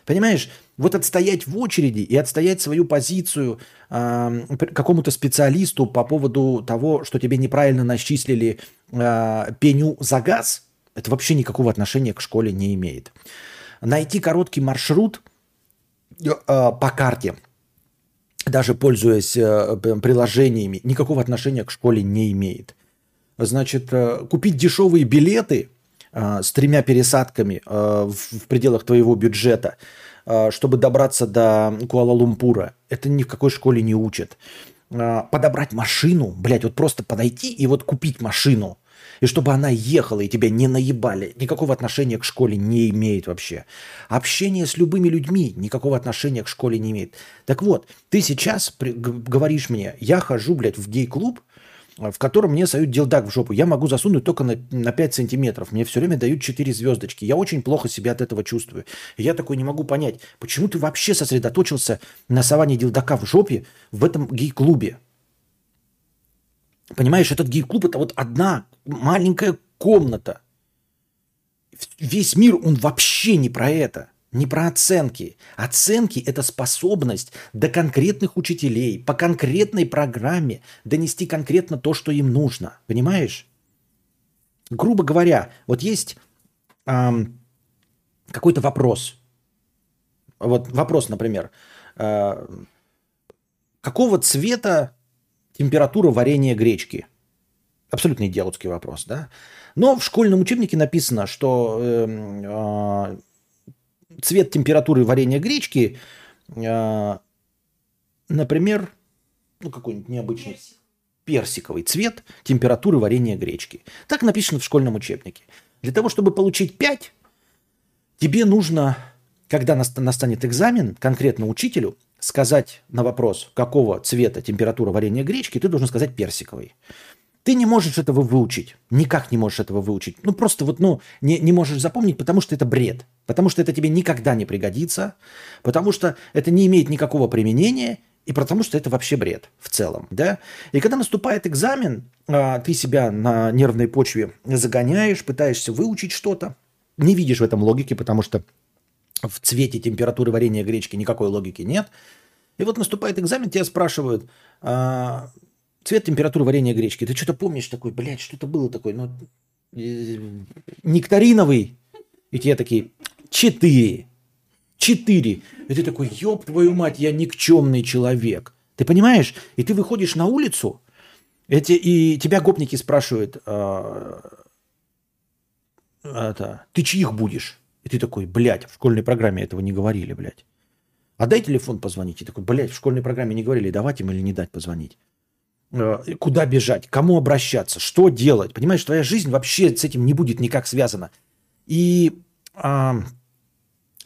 Понимаешь, вот отстоять в очереди и отстоять свою позицию э, какому-то специалисту по поводу того, что тебе неправильно начислили э, пеню за газ, это вообще никакого отношения к школе не имеет. Найти короткий маршрут э, по карте, даже пользуясь э, приложениями, никакого отношения к школе не имеет. Значит, э, купить дешевые билеты э, с тремя пересадками э, в, пределах твоего бюджета, чтобы добраться до Куала-Лумпура, это ни в какой школе не учат. Э, подобрать машину, блядь, вот просто подойти и вот купить машину – и чтобы она ехала и тебя не наебали, никакого отношения к школе не имеет вообще. Общение с любыми людьми никакого отношения к школе не имеет. Так вот, ты сейчас говоришь мне, я хожу, блядь, в гей-клуб, в котором мне соют делдак в жопу. Я могу засунуть только на, на 5 сантиметров. Мне все время дают 4 звездочки. Я очень плохо себя от этого чувствую. Я такой не могу понять, почему ты вообще сосредоточился на совании делдака в жопе в этом гей-клубе? Понимаешь, этот гей-клуб это вот одна маленькая комната. Весь мир, он вообще не про это. Не про оценки. Оценки – это способность до конкретных учителей по конкретной программе донести конкретно то, что им нужно. Понимаешь? Грубо говоря, вот есть эм, какой-то вопрос. Вот вопрос, например. Э, какого цвета температура варенья гречки? Абсолютно идиотский вопрос, да? Но в школьном учебнике написано, что э, э, цвет температуры варенья гречки, э, например, ну какой-нибудь необычный Персик. персиковый цвет температуры варенья гречки. Так написано в школьном учебнике. Для того, чтобы получить 5, тебе нужно, когда настанет экзамен, конкретно учителю сказать на вопрос, какого цвета температура варенья гречки, ты должен сказать персиковый. Ты не можешь этого выучить. Никак не можешь этого выучить. Ну, просто вот, ну, не, не можешь запомнить, потому что это бред. Потому что это тебе никогда не пригодится. Потому что это не имеет никакого применения. И потому что это вообще бред в целом, да? И когда наступает экзамен, а, ты себя на нервной почве загоняешь, пытаешься выучить что-то. Не видишь в этом логики, потому что в цвете температуры варенья гречки никакой логики нет. И вот наступает экзамен, тебя спрашивают, а, Цвет, температура варенья гречки. Ты что-то помнишь такой, блядь, что-то было такое, ну, э, нектариновый. И тебе такие, четыре. Четыре. И ты такой, ёб твою мать, я никчемный человек. Ты понимаешь? И ты выходишь на улицу, эти, и тебя гопники спрашивают, а, это, ты чьих будешь? И ты такой, блядь, в школьной программе этого не говорили, блядь. А дай телефон позвонить. И такой, блядь, в школьной программе не говорили, давать им или не дать позвонить. Э, куда бежать, кому обращаться, что делать. Понимаешь, твоя жизнь вообще с этим не будет никак связана. И а,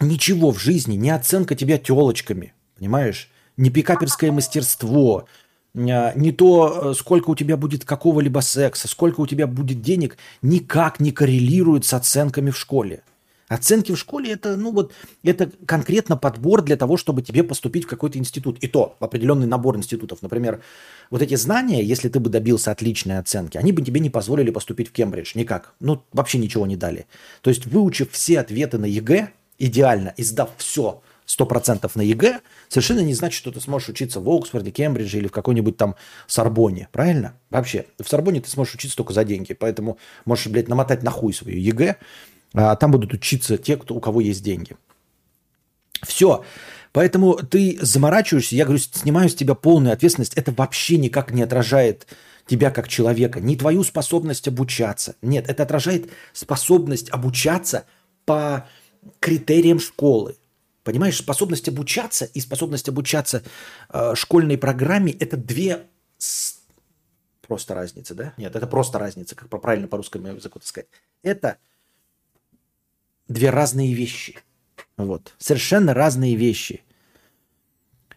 ничего в жизни, не оценка тебя телочками, понимаешь, не пикаперское мастерство, а, не то, э, сколько у тебя будет какого-либо секса, сколько у тебя будет денег, никак не коррелирует с оценками в школе. Оценки в школе это, ну вот, это конкретно подбор для того, чтобы тебе поступить в какой-то институт. И то, в определенный набор институтов. Например, вот эти знания, если ты бы добился отличной оценки, они бы тебе не позволили поступить в Кембридж. Никак. Ну, вообще ничего не дали. То есть, выучив все ответы на ЕГЭ, идеально, и сдав все 100% на ЕГЭ, совершенно не значит, что ты сможешь учиться в Оксфорде, Кембридже или в какой-нибудь там Сорбонне. Правильно? Вообще, в Сорбонне ты сможешь учиться только за деньги. Поэтому можешь, блядь, намотать на хуй свою ЕГЭ, а там будут учиться те, кто, у кого есть деньги. Все. Поэтому ты заморачиваешься, я говорю, снимаю с тебя полную ответственность. Это вообще никак не отражает тебя как человека, не твою способность обучаться. Нет, это отражает способность обучаться по критериям школы. Понимаешь, способность обучаться и способность обучаться э, школьной программе – это две просто разницы, да? Нет, это просто разница, как правильно по русскому языку сказать. Это две разные вещи. Вот. Совершенно разные вещи.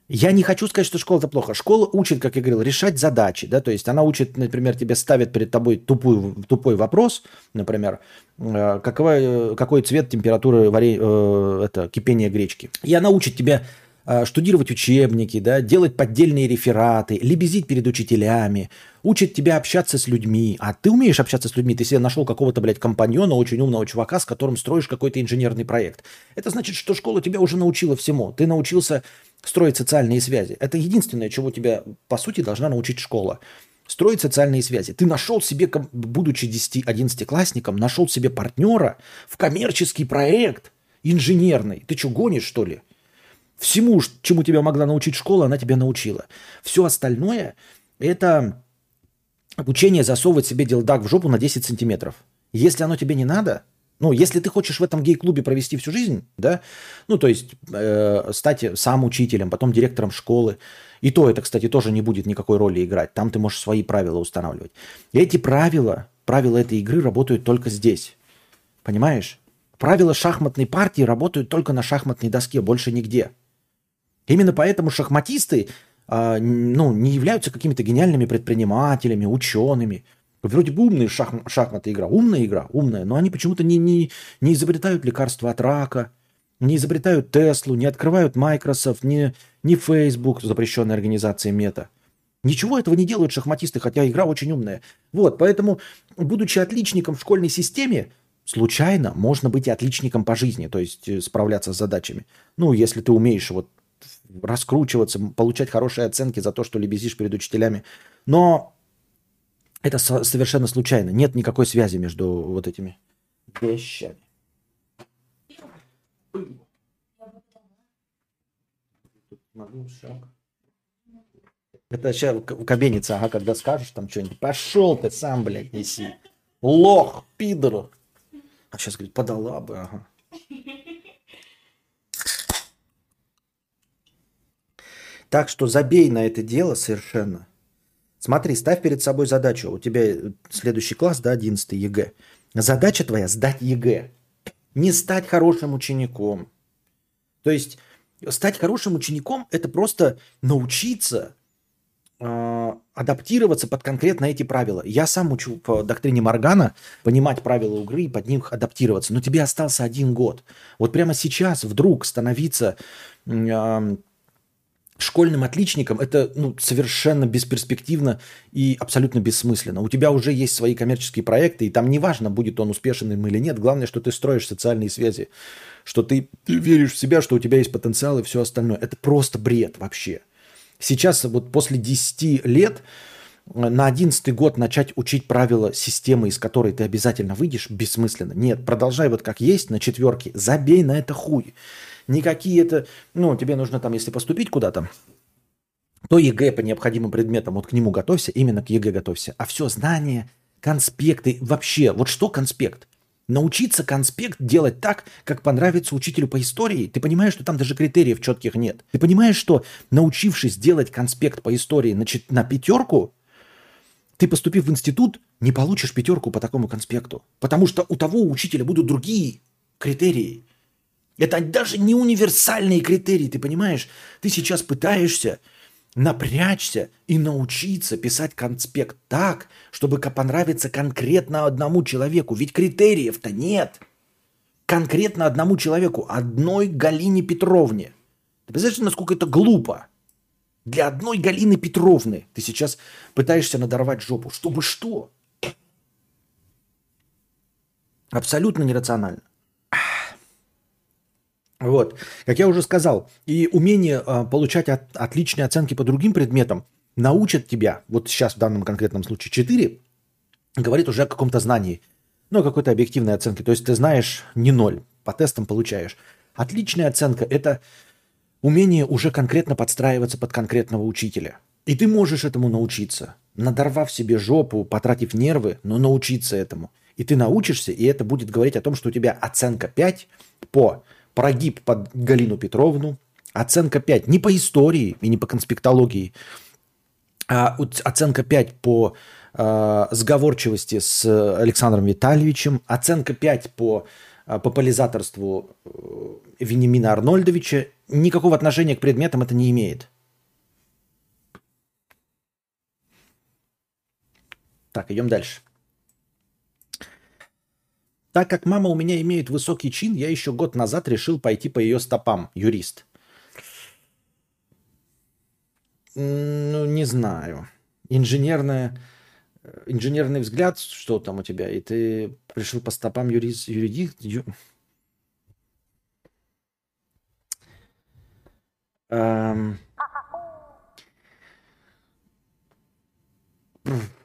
Я не хочу сказать, что школа это плохо. Школа учит, как я говорил, решать задачи. Да? То есть она учит, например, тебе ставит перед тобой тупой, тупой вопрос, например, э, какой, какой цвет температуры варе, э, это, кипения гречки. И она учит тебя штудировать учебники, да, делать поддельные рефераты, лебезить перед учителями, учат тебя общаться с людьми. А ты умеешь общаться с людьми, ты себе нашел какого-то, блядь, компаньона, очень умного чувака, с которым строишь какой-то инженерный проект. Это значит, что школа тебя уже научила всему. Ты научился строить социальные связи. Это единственное, чего тебя, по сути, должна научить школа. Строить социальные связи. Ты нашел себе, будучи 10-11 классником, нашел себе партнера в коммерческий проект инженерный. Ты что, гонишь, что ли? Всему, чему тебя могла научить школа, она тебя научила. Все остальное – это обучение засовывать себе дилдак в жопу на 10 сантиметров. Если оно тебе не надо, ну, если ты хочешь в этом гей-клубе провести всю жизнь, да, ну, то есть э, стать сам учителем, потом директором школы, и то это, кстати, тоже не будет никакой роли играть. Там ты можешь свои правила устанавливать. И эти правила, правила этой игры работают только здесь. Понимаешь? Правила шахматной партии работают только на шахматной доске, больше нигде. Именно поэтому шахматисты н- ну, не являются какими-то гениальными предпринимателями, учеными. Вроде бы умная шах, шахматная игра, умная игра, умная, но они почему-то не, не, не изобретают лекарства от рака, не изобретают Теслу, не открывают Microsoft, не, не Facebook, запрещенная организация Мета. Ничего этого не делают шахматисты, хотя игра очень умная. Вот, поэтому, будучи отличником в школьной системе, случайно можно быть и отличником по жизни, то есть э, справляться с задачами. Ну, если ты умеешь вот раскручиваться, получать хорошие оценки за то, что лебезишь перед учителями. Но это со- совершенно случайно. Нет никакой связи между вот этими вещами. Это сейчас кабеница, ага, когда скажешь там что-нибудь. Пошел ты сам, блядь, неси. Лох, пидор. А сейчас говорит, подала бы, ага. Так что забей на это дело совершенно. Смотри, ставь перед собой задачу. У тебя э, следующий класс, да, 11 ЕГЭ. Задача твоя сдать ЕГЭ. Не стать хорошим учеником. То есть стать хорошим учеником – это просто научиться э, адаптироваться под конкретно эти правила. Я сам учу по доктрине Моргана понимать правила игры и под них адаптироваться. Но тебе остался один год. Вот прямо сейчас вдруг становиться э, школьным отличником это ну, совершенно бесперспективно и абсолютно бессмысленно. У тебя уже есть свои коммерческие проекты, и там неважно, будет он успешным или нет. Главное, что ты строишь социальные связи, что ты веришь в себя, что у тебя есть потенциал и все остальное. Это просто бред вообще. Сейчас вот после 10 лет на 11 год начать учить правила системы, из которой ты обязательно выйдешь, бессмысленно. Нет, продолжай вот как есть на четверке, забей на это хуй. Никакие это, ну, тебе нужно там, если поступить куда-то, то ЕГЭ по необходимым предметам, вот к нему готовься, именно к ЕГЭ готовься. А все, знания, конспекты, вообще, вот что конспект? Научиться конспект делать так, как понравится учителю по истории. Ты понимаешь, что там даже критериев четких нет. Ты понимаешь, что научившись делать конспект по истории на, чет- на пятерку, ты, поступив в институт, не получишь пятерку по такому конспекту. Потому что у того учителя будут другие критерии. Это даже не универсальные критерии, ты понимаешь? Ты сейчас пытаешься напрячься и научиться писать конспект так, чтобы понравиться конкретно одному человеку. Ведь критериев-то нет. Конкретно одному человеку, одной Галине Петровне. Ты представляешь, насколько это глупо? Для одной Галины Петровны ты сейчас пытаешься надорвать жопу. Чтобы что? Абсолютно нерационально. Вот, как я уже сказал, и умение а, получать от- отличные оценки по другим предметам научат тебя, вот сейчас в данном конкретном случае 4, говорит уже о каком-то знании, ну, о какой-то объективной оценке. То есть ты знаешь не ноль, по тестам получаешь. Отличная оценка – это умение уже конкретно подстраиваться под конкретного учителя. И ты можешь этому научиться, надорвав себе жопу, потратив нервы, но научиться этому. И ты научишься, и это будет говорить о том, что у тебя оценка 5 по прогиб под Галину Петровну, оценка 5 не по истории и не по конспектологии, а оценка 5 по э, сговорчивости с Александром Витальевичем, оценка 5 по э, популяризаторству Вениамина Арнольдовича, никакого отношения к предметам это не имеет. Так, идем дальше. Так как мама у меня имеет высокий чин, я еще год назад решил пойти по ее стопам, юрист. Ну, не знаю. Инженерная, э, инженерный взгляд, что там у тебя, и ты пришел по стопам юрис, юриди, ю- Эм.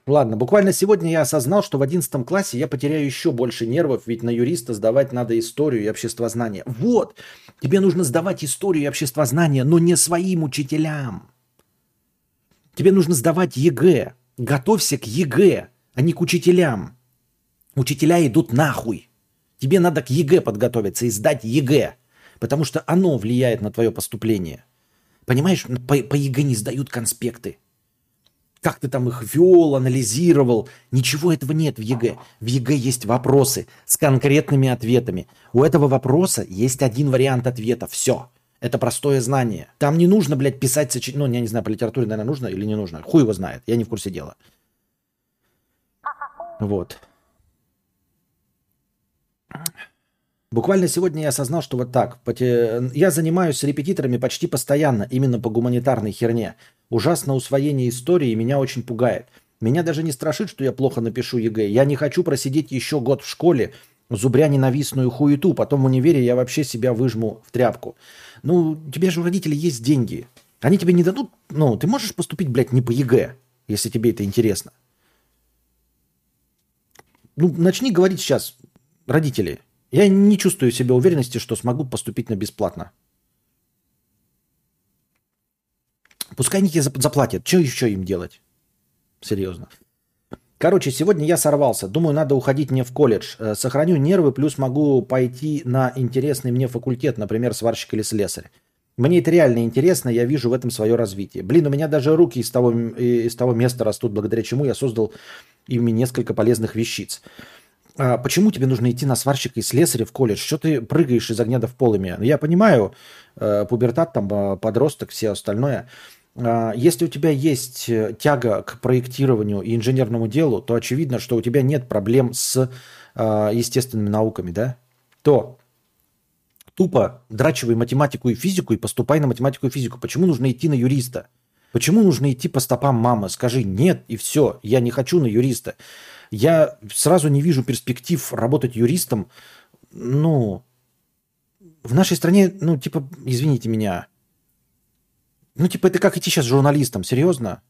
Ладно, буквально сегодня я осознал, что в 11 классе я потеряю еще больше нервов, ведь на юриста сдавать надо историю и обществознание. Вот, тебе нужно сдавать историю и обществознание, но не своим учителям. Тебе нужно сдавать ЕГЭ. Готовься к ЕГЭ, а не к учителям. Учителя идут нахуй. Тебе надо к ЕГЭ подготовиться и сдать ЕГЭ, потому что оно влияет на твое поступление. Понимаешь, по, по ЕГЭ не сдают конспекты. Как ты там их вел, анализировал. Ничего этого нет в ЕГЭ. В ЕГЭ есть вопросы с конкретными ответами. У этого вопроса есть один вариант ответа. Все. Это простое знание. Там не нужно, блядь, писать сочинение. Ну, я не знаю, по литературе, наверное, нужно или не нужно. Хуй его знает. Я не в курсе дела. Вот. Буквально сегодня я осознал, что вот так. поте- Я занимаюсь с репетиторами почти постоянно, именно по гуманитарной херне. Ужасно усвоение истории меня очень пугает. Меня даже не страшит, что я плохо напишу ЕГЭ. Я не хочу просидеть еще год в школе, зубря ненавистную хуету, потом в универе я вообще себя выжму в тряпку. Ну, у тебя же у родителей есть деньги. Они тебе не дадут... Ну, ты можешь поступить, блядь, не по ЕГЭ, если тебе это интересно. Ну, начни говорить сейчас, родители. Я не чувствую в себе уверенности, что смогу поступить на бесплатно. Пускай они тебе зап- заплатят. Что еще им делать? Серьезно. Короче, сегодня я сорвался. Думаю, надо уходить не в колледж. Э, Сохраню нервы, плюс могу пойти на интересный мне факультет, например, сварщик или слесарь. Мне это реально интересно, я вижу в этом свое развитие. Блин, у меня даже руки из того, и- из того места растут, благодаря чему я создал ими несколько полезных вещиц. А почему тебе нужно идти на сварщика и слесаря в колледж? Что ты прыгаешь из огня до в полыми? Я понимаю, э, пубертат, там, э, подросток, все остальное. А, Если у тебя есть э, тяга к проектированию и инженерному делу, то очевидно, что у тебя нет проблем с естественными науками, да? То тупо драчивай математику и физику и поступай на математику и физику. Почему нужно идти на юриста? Почему нужно идти по стопам мамы? Скажи нет и все, я не хочу на юриста. Я сразу не вижу перспектив работать юристом. Ну, в нашей стране, ну, типа, извините меня, ну, типа, это как идти сейчас журналистом, серьезно?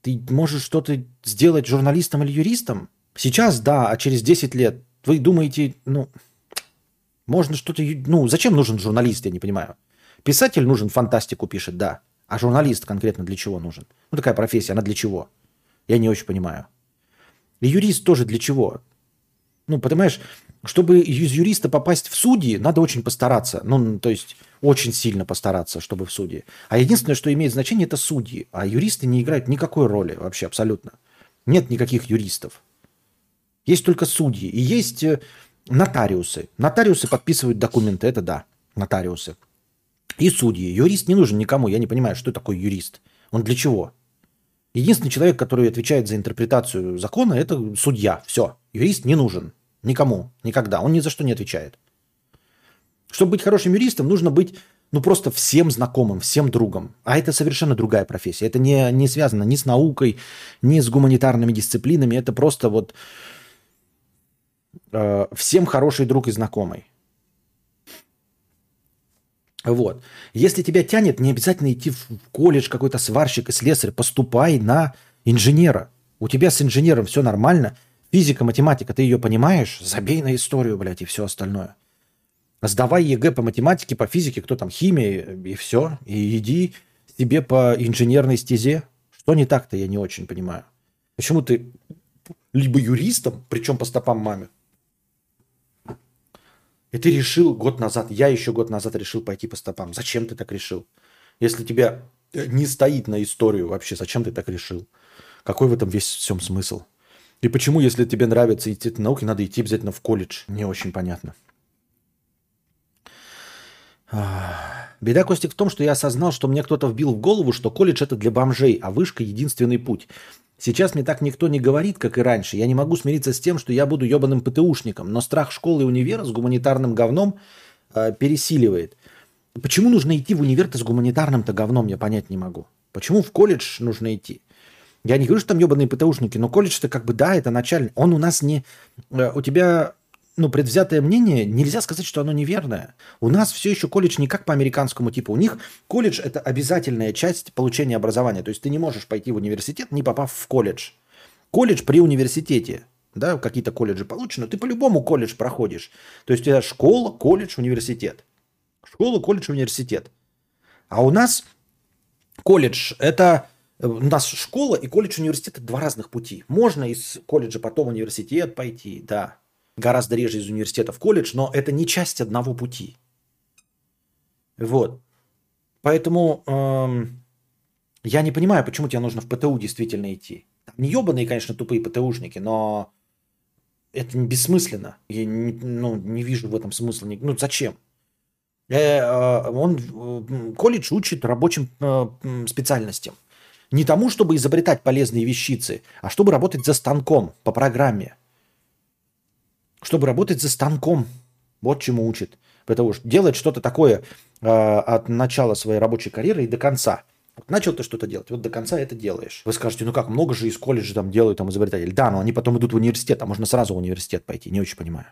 Ты можешь что-то сделать журналистом или юристом? Сейчас, да, а через 10 лет вы думаете, ну, можно что-то... Ну, зачем нужен журналист, я не понимаю. Писатель нужен, фантастику пишет, да. А журналист конкретно для чего нужен? Ну, такая профессия, она для чего? Я не очень понимаю. Юрист тоже для чего? Ну, понимаешь, чтобы из юриста попасть в судьи, надо очень постараться. Ну, то есть, очень сильно постараться, чтобы в судьи. А единственное, что имеет значение, это судьи. А юристы не играют никакой роли вообще, абсолютно. Нет никаких юристов. Есть только судьи. И есть э, нотариусы. Нотариусы подписывают документы, это да, нотариусы. И судьи. Юрист не нужен никому. Я не понимаю, что такое юрист. Он для чего? Единственный человек, который отвечает за интерпретацию закона, это судья. Все. Юрист не нужен. Никому. Никогда. Он ни за что не отвечает. Чтобы быть хорошим юристом, нужно быть ну просто всем знакомым, всем другом. А это совершенно другая профессия. Это не, не связано ни с наукой, ни с гуманитарными дисциплинами. Это просто вот э, всем хороший друг и знакомый. Вот. Если тебя тянет, не обязательно идти в колледж какой-то сварщик и слесарь. Поступай на инженера. У тебя с инженером все нормально. Физика, математика, ты ее понимаешь? Забей на историю, блядь, и все остальное. Сдавай ЕГЭ по математике, по физике, кто там, химия, и все. И иди себе по инженерной стезе. Что не так-то, я не очень понимаю. Почему ты либо юристом, причем по стопам маме, и ты решил год назад, я еще год назад решил пойти по стопам. Зачем ты так решил? Если тебя не стоит на историю вообще, зачем ты так решил? Какой в этом весь всем смысл? И почему, если тебе нравится идти на науки, надо идти обязательно в колледж? Не очень понятно. Беда, Костик, в том, что я осознал, что мне кто-то вбил в голову, что колледж это для бомжей, а вышка единственный путь. Сейчас мне так никто не говорит, как и раньше. Я не могу смириться с тем, что я буду ебаным ПТУшником, но страх школы и универа с гуманитарным говном э, пересиливает. Почему нужно идти в универ с гуманитарным-то говном, я понять не могу. Почему в колледж нужно идти? Я не говорю, что там ебаные ПТУшники, но колледж-то как бы, да, это начальный. Он у нас не... э, У тебя, ну, предвзятое мнение, нельзя сказать, что оно неверное. У нас все еще колледж не как по американскому типу. У них колледж – это обязательная часть получения образования. То есть ты не можешь пойти в университет, не попав в колледж. Колледж при университете. Да, какие-то колледжи получены, ты по-любому колледж проходишь. То есть у тебя школа, колледж, университет. Школа, колледж, университет. А у нас колледж – это у нас школа и колледж университет это два разных пути. Можно из колледжа потом университет пойти, да. Гораздо реже из университета в колледж, но это не часть одного пути. Вот. Поэтому эм, я не понимаю, почему тебе нужно в ПТУ действительно идти. Там не ебаные, конечно, тупые ПТУшники, но это бессмысленно. Я не, ну, не вижу в этом смысла. Ну, зачем? Э, э, Он, э, колледж учит рабочим специальностям. Не тому, чтобы изобретать полезные вещицы, а чтобы работать за станком по программе. Чтобы работать за станком. Вот чему учит. Потому что делать что-то такое э, от начала своей рабочей карьеры и до конца. Вот начал ты что-то делать, вот до конца это делаешь. Вы скажете, ну как, много же из колледжа там делают там изобретатели. Да, но они потом идут в университет, а можно сразу в университет пойти. Не очень понимаю.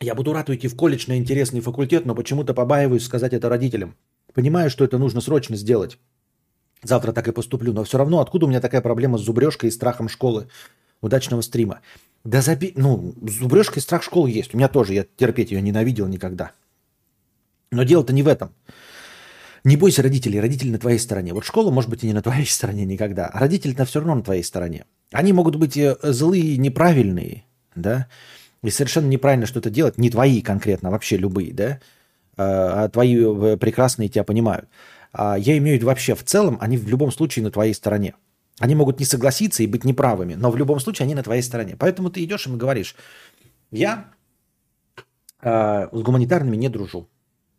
Я буду рад уйти в колледж на интересный факультет, но почему-то побаиваюсь сказать это родителям. Понимаю, что это нужно срочно сделать. Завтра так и поступлю, но все равно откуда у меня такая проблема с зубрежкой и страхом школы? Удачного стрима. Да заби... Ну, зубрежка и страх школы есть. У меня тоже, я терпеть ее ненавидел никогда. Но дело-то не в этом. Не бойся родителей, родители на твоей стороне. Вот школа может быть и не на твоей стороне никогда, а родители-то все равно на твоей стороне. Они могут быть э, злые, неправильные, да, и совершенно неправильно что-то делать, не твои конкретно, а вообще любые, да, а а твои э, прекрасные тебя понимают. А я имею в виду вообще в целом, они в любом случае на твоей стороне. Они могут не согласиться и быть неправыми, но в любом случае они на твоей стороне. Поэтому ты идешь им и говоришь, я а, с гуманитарными не дружу.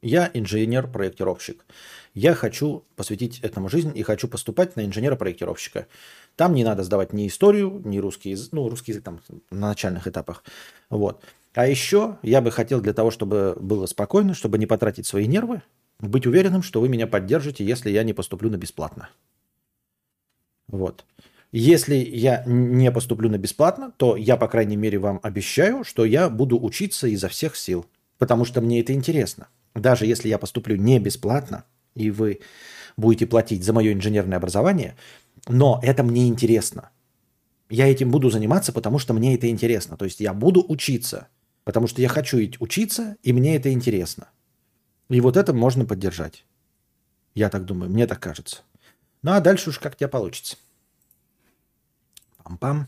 Я инженер-проектировщик. Я хочу посвятить этому жизнь и хочу поступать на инженера-проектировщика. Там не надо сдавать ни историю, ни русский язык, ну, русский язык там на начальных этапах. Вот. А еще я бы хотел для того, чтобы было спокойно, чтобы не потратить свои нервы, быть уверенным, что вы меня поддержите, если я не поступлю на бесплатно. Вот. Если я не поступлю на бесплатно, то я, по крайней мере, вам обещаю, что я буду учиться изо всех сил, потому что мне это интересно. Даже если я поступлю не бесплатно, и вы будете платить за мое инженерное образование, но это мне интересно. Я этим буду заниматься, потому что мне это интересно. То есть я буду учиться, потому что я хочу учиться, и мне это интересно. И вот это можно поддержать. Я так думаю, мне так кажется. Ну а дальше уж как тебя получится. Пам-пам.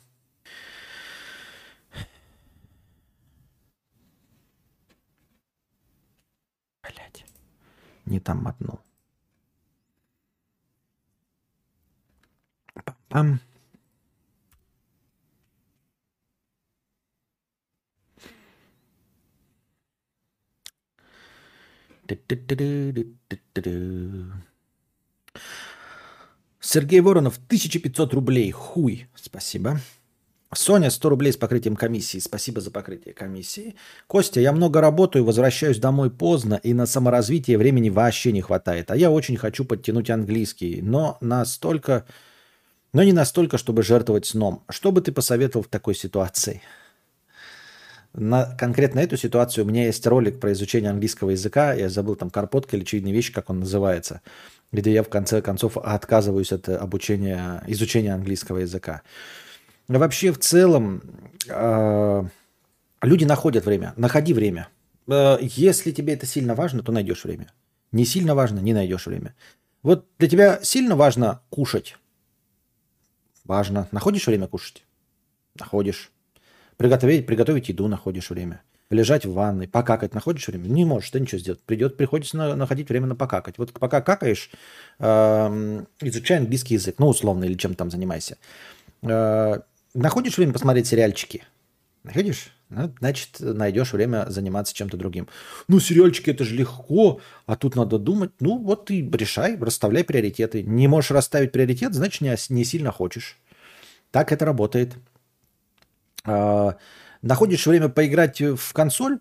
Блять. Не там мотнул. Пам-пам. Сергей Воронов, 1500 рублей. Хуй. Спасибо. Соня, 100 рублей с покрытием комиссии. Спасибо за покрытие комиссии. Костя, я много работаю, возвращаюсь домой поздно, и на саморазвитие времени вообще не хватает. А я очень хочу подтянуть английский, но настолько... Но не настолько, чтобы жертвовать сном. Что бы ты посоветовал в такой ситуации? На конкретно эту ситуацию у меня есть ролик про изучение английского языка. Я забыл там карпотка или очевидные вещи, как он называется. Где я в конце концов отказываюсь от обучения, изучения английского языка. Вообще в целом э, люди находят время. Находи время. Э, если тебе это сильно важно, то найдешь время. Не сильно важно, не найдешь время. Вот для тебя сильно важно кушать. Важно. Находишь время кушать? Находишь. Приготовить, приготовить еду находишь время. Лежать в ванной, покакать находишь время? Не можешь ты ничего сделать. Придет, приходится на- находить время на покакать. Вот пока какаешь, эм, изучай английский язык, ну, условно, или чем там занимайся. Э, находишь время посмотреть сериальчики? Находишь? Ну, значит, найдешь время заниматься чем-то другим. Ну, сериальчики это же легко, а тут надо думать. Ну, вот ты решай, расставляй приоритеты. Не можешь расставить приоритет, значит, не, не сильно хочешь. Так это работает. А, находишь время поиграть в консоль?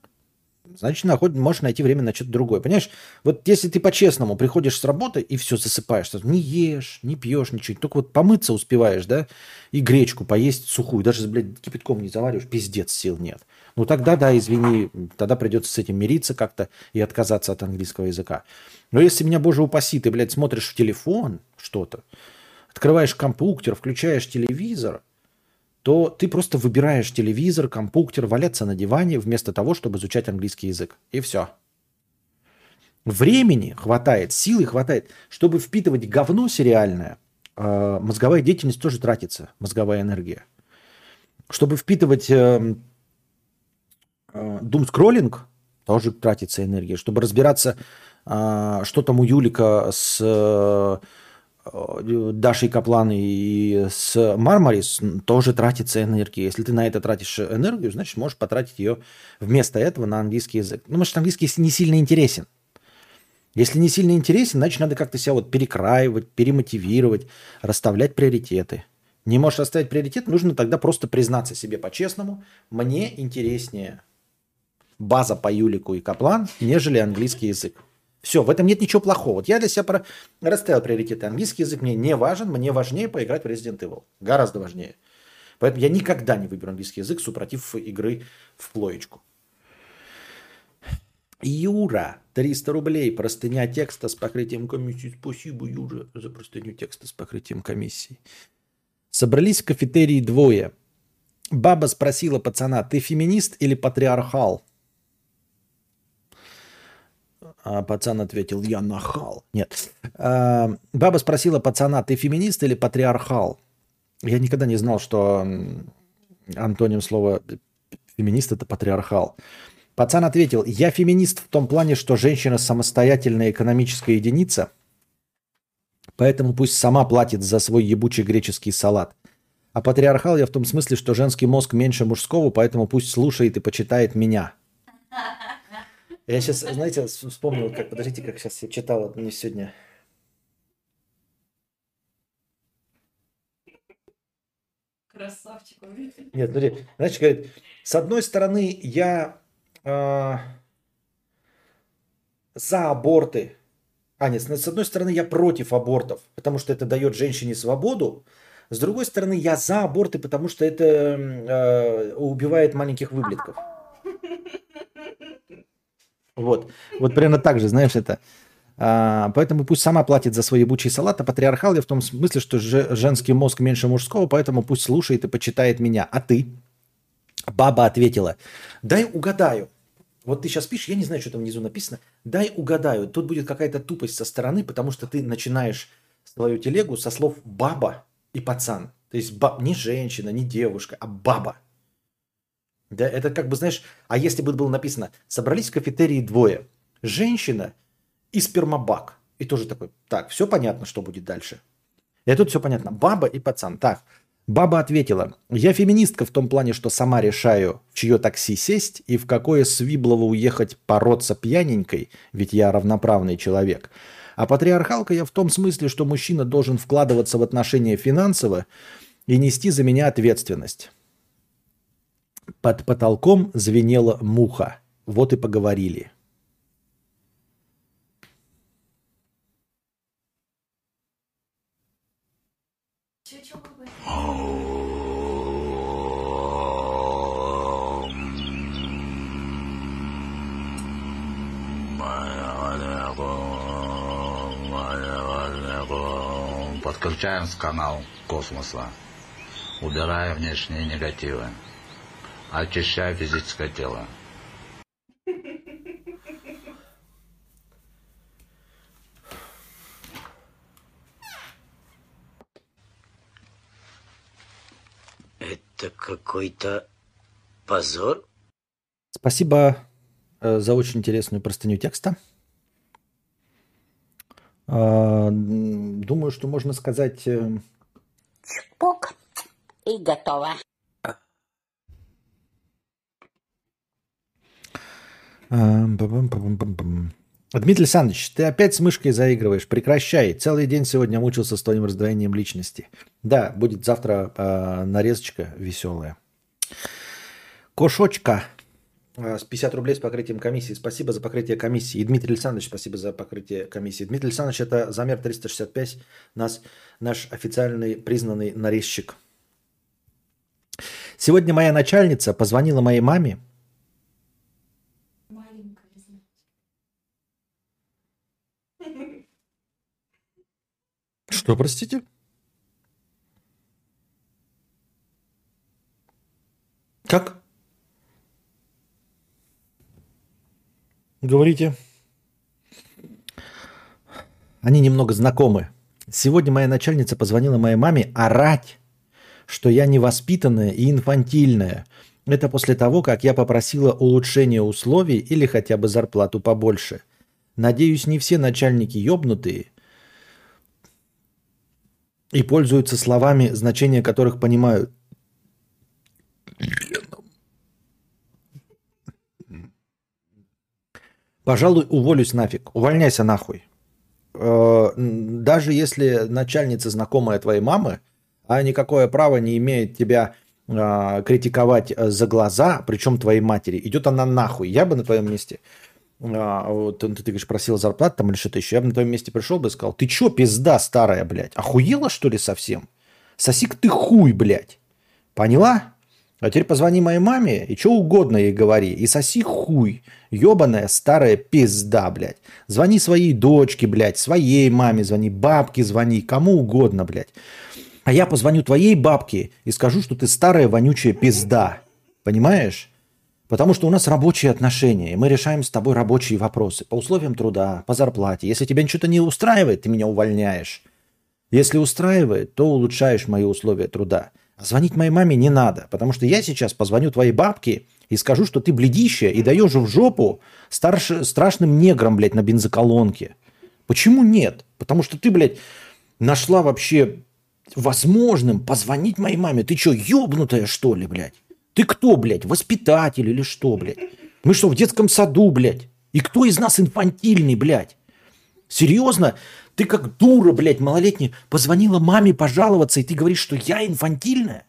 значит, наход... можешь найти время на что-то другое. Понимаешь, вот если ты по-честному приходишь с работы и все засыпаешь, то не ешь, не пьешь ничего, только вот помыться успеваешь, да, и гречку поесть сухую, даже, блядь, кипятком не завариваешь, пиздец, сил нет. Ну тогда, да, извини, тогда придется с этим мириться как-то и отказаться от английского языка. Но если меня, боже упаси, ты, блядь, смотришь в телефон что-то, открываешь компьютер, включаешь телевизор, то ты просто выбираешь телевизор, компьютер, валяться на диване вместо того, чтобы изучать английский язык. И все. Времени хватает, силы хватает. Чтобы впитывать говно сериальное, э, мозговая деятельность тоже тратится, мозговая энергия. Чтобы впитывать э, э, думскроллинг, тоже тратится энергия. Чтобы разбираться, э, что там у Юлика с э, Э, Дашей Каплан и с Мармарис тоже тратится энергия. Если ты на это тратишь энергию, значит, можешь потратить ее вместо этого на английский язык. Ну, может, английский не сильно интересен. Если не сильно интересен, значит, надо как-то себя вот перекраивать, перемотивировать, расставлять приоритеты. Не можешь расставить приоритет, нужно тогда просто признаться себе по-честному. Мне интереснее база по Юлику и Каплан, нежели английский язык. Все, в этом нет ничего плохого. Вот я для себя про... расставил приоритеты. Английский язык мне не важен, мне важнее поиграть в Resident Evil. Гораздо важнее. Поэтому я никогда не выберу английский язык, супротив игры в плоечку. Юра, 300 рублей, простыня текста с покрытием комиссии. Спасибо, Юра, за простыню текста с покрытием комиссии. Собрались в кафетерии двое. Баба спросила пацана, ты феминист или патриархал? А пацан ответил, я нахал. Нет. А, баба спросила пацана, ты феминист или патриархал? Я никогда не знал, что антоним слова феминист это патриархал. Пацан ответил, я феминист в том плане, что женщина самостоятельная экономическая единица, поэтому пусть сама платит за свой ебучий греческий салат. А патриархал я в том смысле, что женский мозг меньше мужского, поэтому пусть слушает и почитает меня. Я сейчас, знаете, вспомнил, как, подождите, как сейчас я читал мне сегодня. Красавчик. Нет, смотри, значит, говорит, с одной стороны, я э, за аборты. А, нет, с одной стороны, я против абортов, потому что это дает женщине свободу. С другой стороны, я за аборты, потому что это э, убивает маленьких выблетков. Вот. Вот примерно так же, знаешь, это. А, поэтому пусть сама платит за свой ебучий салат, а патриархал я в том смысле, что же, женский мозг меньше мужского, поэтому пусть слушает и почитает меня. А ты? Баба ответила, дай угадаю. Вот ты сейчас пишешь, я не знаю, что там внизу написано. Дай угадаю. Тут будет какая-то тупость со стороны, потому что ты начинаешь свою телегу со слов баба и пацан. То есть баб, не женщина, не девушка, а баба. Да, это как бы, знаешь, а если бы было написано, собрались в кафетерии двое, женщина и спермобак. И тоже такой, так, все понятно, что будет дальше. И тут все понятно. Баба и пацан. Так, баба ответила, я феминистка в том плане, что сама решаю, в чье такси сесть и в какое Свиблово уехать пороться пьяненькой, ведь я равноправный человек. А патриархалка я в том смысле, что мужчина должен вкладываться в отношения финансово и нести за меня ответственность. Под потолком звенела муха. Вот и поговорили. Подключаем с канал космоса. Убирая внешние негативы очищая физическое тело. Это какой-то позор? Спасибо э, за очень интересную простыню текста. Э, думаю, что можно сказать... Э... Чпок и готово. Дмитрий Александрович, ты опять с мышкой заигрываешь. Прекращай. Целый день сегодня мучился с твоим раздвоением личности. Да, будет завтра э, нарезочка веселая. Кошочка А, С 50 рублей с покрытием комиссии. Спасибо за покрытие комиссии. И Дмитрий Александрович, спасибо за покрытие комиссии. Дмитрий Александрович, это замер 365, нас, наш официальный признанный нарезчик. Сегодня моя начальница позвонила моей маме. Что, простите? Как? Говорите. Они немного знакомы. Сегодня моя начальница позвонила моей маме орать, что я невоспитанная и инфантильная. Это после того, как я попросила улучшения условий или хотя бы зарплату побольше. Надеюсь, не все начальники ёбнутые и пользуются словами, значение которых понимают. Пожалуй, уволюсь нафиг. Увольняйся нахуй. Э, Даже если начальница знакомая твоей мамы, а никакое право не имеет тебя а, критиковать э, за глаза, причем твоей матери, идет она нахуй. Я бы на твоем месте, а, вот ты, ты говоришь, просил зарплату там или что-то еще, я бы на твоем месте пришел бы и сказал, ты чё, пизда старая, блядь, охуела что ли совсем? Соси-ка ты хуй, блядь. Поняла? А теперь позвони моей маме и что угодно ей говори. И соси хуй. Ебаная старая пизда, блядь. Звони своей дочке, блядь, своей маме звони, бабке звони, кому угодно, блядь. А я позвоню твоей бабке и скажу, что ты старая вонючая пизда. Понимаешь? Потому что у нас рабочие отношения, и мы решаем с тобой рабочие вопросы по условиям труда, по зарплате. Если тебя что-то не устраивает, ты меня увольняешь. Если устраивает, то улучшаешь мои условия труда. А звонить моей маме не надо, потому что я сейчас позвоню твоей бабке и скажу, что ты бледище и даешь в жопу старше, страшным неграм, блядь, на бензоколонке. Почему нет? Потому что ты, блядь, нашла вообще возможным позвонить моей маме. Ты что, ебнутая, что ли, блядь? Ты кто, блядь, воспитатель или что, блядь? Мы что, в детском саду, блядь? И кто из нас инфантильный, блядь? Серьезно? Ты как дура, блядь, малолетняя, позвонила маме пожаловаться, и ты говоришь, что я инфантильная?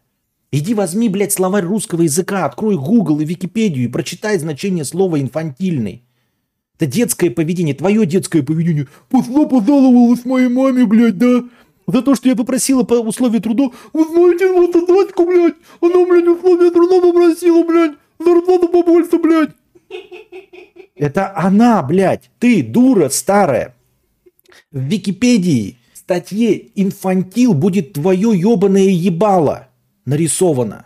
Иди возьми, блядь, словарь русского языка, открой Google и Википедию и прочитай значение слова «инфантильный». Это детское поведение, твое детское поведение. Пошла пожаловалась моей маме, блядь, да? За то, что я попросила по условию труда. Вы знаете, вот эта Надька, блядь, она, блядь, условия труда попросила, блядь, зарплату побольше, блядь. Это она, блядь, ты, дура старая. В Википедии в статье «Инфантил» будет твое ебаное ебало нарисовано.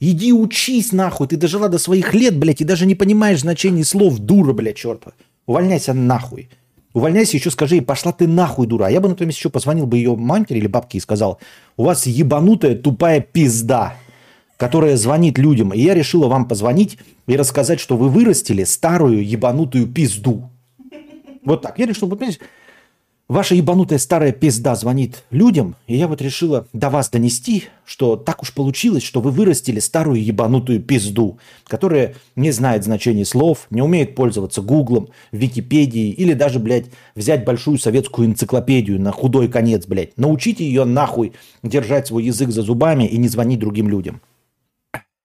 Иди учись нахуй, ты дожила до своих лет, блядь, и даже не понимаешь значение слов, дура, блядь, черта. Увольняйся нахуй. Увольняйся, еще скажи ей, пошла ты нахуй, дура. А я бы на твоем месте еще позвонил бы ее матери или бабке и сказал, у вас ебанутая тупая пизда, которая звонит людям. И я решила вам позвонить и рассказать, что вы вырастили старую ебанутую пизду. Вот так. Я решил, вот, понимаете, Ваша ебанутая старая пизда звонит людям, и я вот решила до вас донести, что так уж получилось, что вы вырастили старую ебанутую пизду, которая не знает значения слов, не умеет пользоваться гуглом, Википедией или даже, блядь, взять большую советскую энциклопедию на худой конец, блядь. Научите ее нахуй держать свой язык за зубами и не звонить другим людям.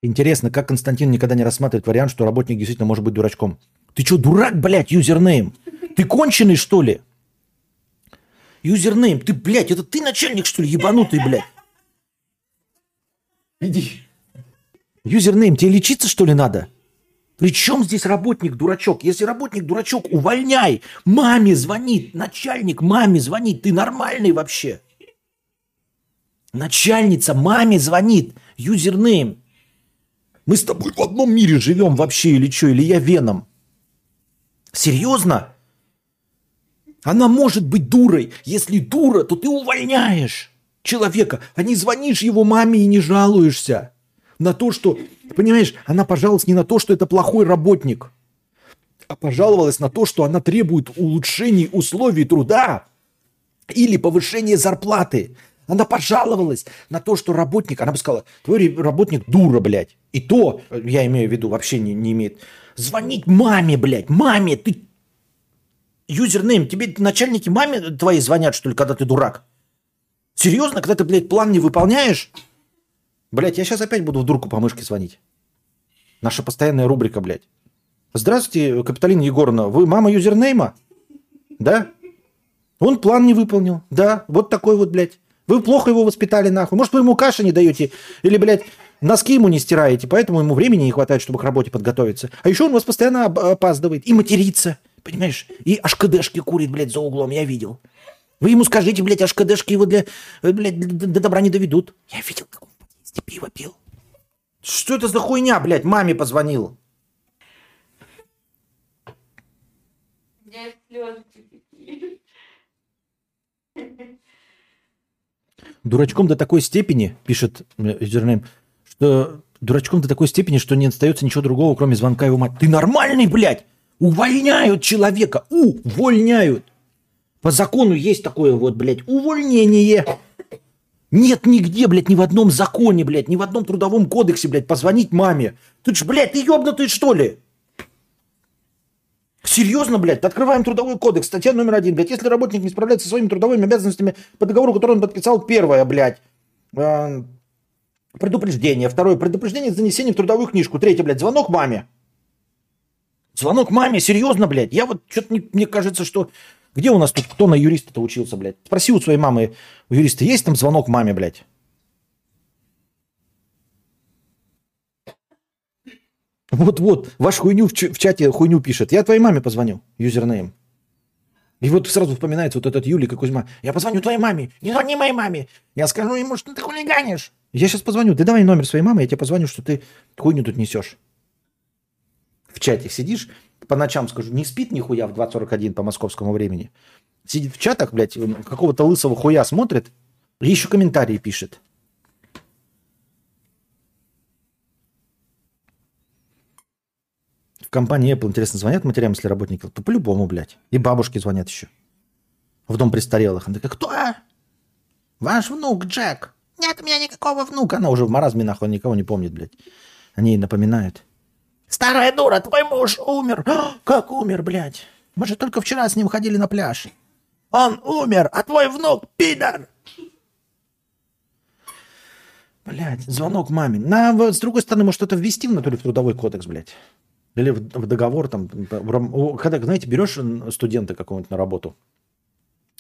Интересно, как Константин никогда не рассматривает вариант, что работник действительно может быть дурачком. Ты что, дурак, блядь, юзернейм? Ты конченый, что ли? Юзернейм, ты, блядь, это ты начальник, что ли, ебанутый, блядь? Иди. Юзернейм, тебе лечиться, что ли, надо? При чем здесь работник дурачок? Если работник дурачок, увольняй. Маме звонит, начальник маме звонит. Ты нормальный вообще? Начальница маме звонит. Юзернейм. Мы с тобой в одном мире живем вообще или что? Или я веном? Серьезно? Она может быть дурой. Если дура, то ты увольняешь человека, а не звонишь его маме и не жалуешься на то, что, понимаешь, она пожаловалась не на то, что это плохой работник, а пожаловалась на то, что она требует улучшений условий труда или повышения зарплаты. Она пожаловалась на то, что работник, она бы сказала, твой работник дура, блядь. И то, я имею в виду, вообще не, не имеет. Звонить маме, блядь, маме, ты юзернейм, тебе начальники маме твои звонят, что ли, когда ты дурак? Серьезно, когда ты, блядь, план не выполняешь? Блядь, я сейчас опять буду в дурку по мышке звонить. Наша постоянная рубрика, блядь. Здравствуйте, Капиталина Егоровна, вы мама юзернейма? Да? Он план не выполнил. Да, вот такой вот, блядь. Вы плохо его воспитали, нахуй. Может, вы ему каши не даете? Или, блядь, носки ему не стираете, поэтому ему времени не хватает, чтобы к работе подготовиться. А еще он вас постоянно опаздывает и матерится, понимаешь? И ашкадешки курит, блядь, за углом, я видел. Вы ему скажите, блядь, ашкадешки его для, э, блядь, до до добра не доведут. Я видел, как он в подъезде пиво пил. Что это за хуйня, блядь? Маме позвонил. Дурачком до такой степени, пишет э, юзернейм, что дурачком до такой степени, что не остается ничего другого, кроме звонка его мать. Ты нормальный, блядь! Увольняют человека! Увольняют! По закону есть такое вот, блядь, увольнение. Нет нигде, блядь, ни в одном законе, блядь, ни в одном трудовом кодексе, блядь, позвонить маме. Ты ж, блядь, ты ебнутый, что ли? Серьезно, блядь? Открываем трудовой кодекс, статья номер один, блядь. Если работник не справляется со своими трудовыми обязанностями по договору, который он подписал, первое, блядь, э, предупреждение. Второе, предупреждение с занесением в трудовую книжку. Третье, блядь, звонок маме. Звонок маме, серьезно, блядь. Я вот что-то мне кажется, что... Где у нас тут кто на юриста-то учился, блядь? Спроси у своей мамы, у юриста есть там звонок маме, блядь? Вот-вот, ваш хуйню в, в чате хуйню пишет. Я твоей маме позвонил, юзернейм. И вот сразу вспоминается вот этот Юлик и Кузьма. Я позвоню твоей маме. Не звони моей маме. Я скажу ему, что ты хулиганишь. Я сейчас позвоню. Ты давай номер своей мамы, я тебе позвоню, что ты хуйню тут несешь. В чате сидишь, по ночам скажу, не спит нихуя в 20.41 по московскому времени. Сидит в чатах, блядь, какого-то лысого хуя смотрит и еще комментарии пишет. В компании Apple, интересно, звонят матерям, если работники? То по-любому, блядь. И бабушки звонят еще. В дом престарелых. Она такая, кто? Ваш внук Джек. Нет у меня никакого внука. Она уже в маразме нахуй никого не помнит, блядь. Они ей напоминают. Старая дура, твой муж умер. «А, Как умер, блядь? Мы же только вчера с ним ходили на пляж. Он умер, а твой внук пидор. Блядь, звонок маме. На, в- с другой стороны, может, что-то ввести в натуре в трудовой кодекс, блядь. Или в, в договор там. Когда, знаете, берешь студента какого-нибудь на работу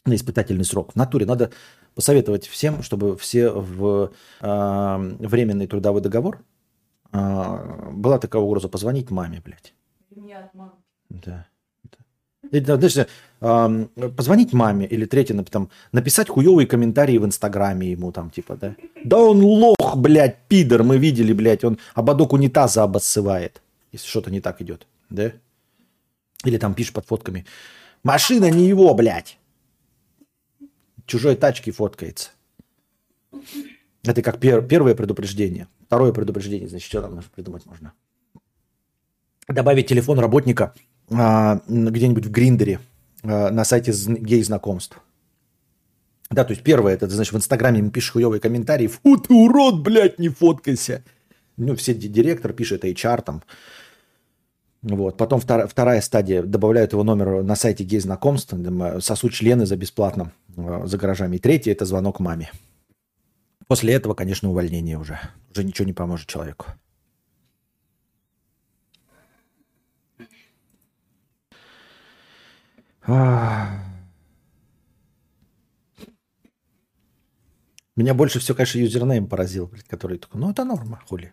на испытательный срок. В натуре надо посоветовать всем, чтобы все в а, временный трудовой договор а, была такая угроза позвонить маме, блядь. Да. да. И, да, знаешь, ам, позвонить маме или третье, там, написать хуевые комментарии в Инстаграме ему там, типа, да. Да он лох, блядь, пидор, мы видели, блядь, он ободок унитаза обоссывает, если что-то не так идет, да. Или там пишет под фотками, машина не его, блядь. Чужой тачки фоткается. Это как пер- первое предупреждение. Второе предупреждение, значит, что там придумать можно? Добавить телефон работника а, где-нибудь в Гриндере а, на сайте зн- гей-знакомств. Да, то есть первое, это, значит, в Инстаграме ему пишешь хуевые комментарии. Фу, ты урод, блядь, не фоткайся. Ну, все ди- директор пишет, HR там. Вот. Потом втора- вторая стадия. Добавляют его номер на сайте гей-знакомств. э, Сосут члены за бесплатно э, за гаражами. И третье – это звонок маме. После этого, конечно, увольнение уже. Уже ничего не поможет человеку. Меня больше всего, конечно, юзернейм поразил, который такой, ну это норма, хули.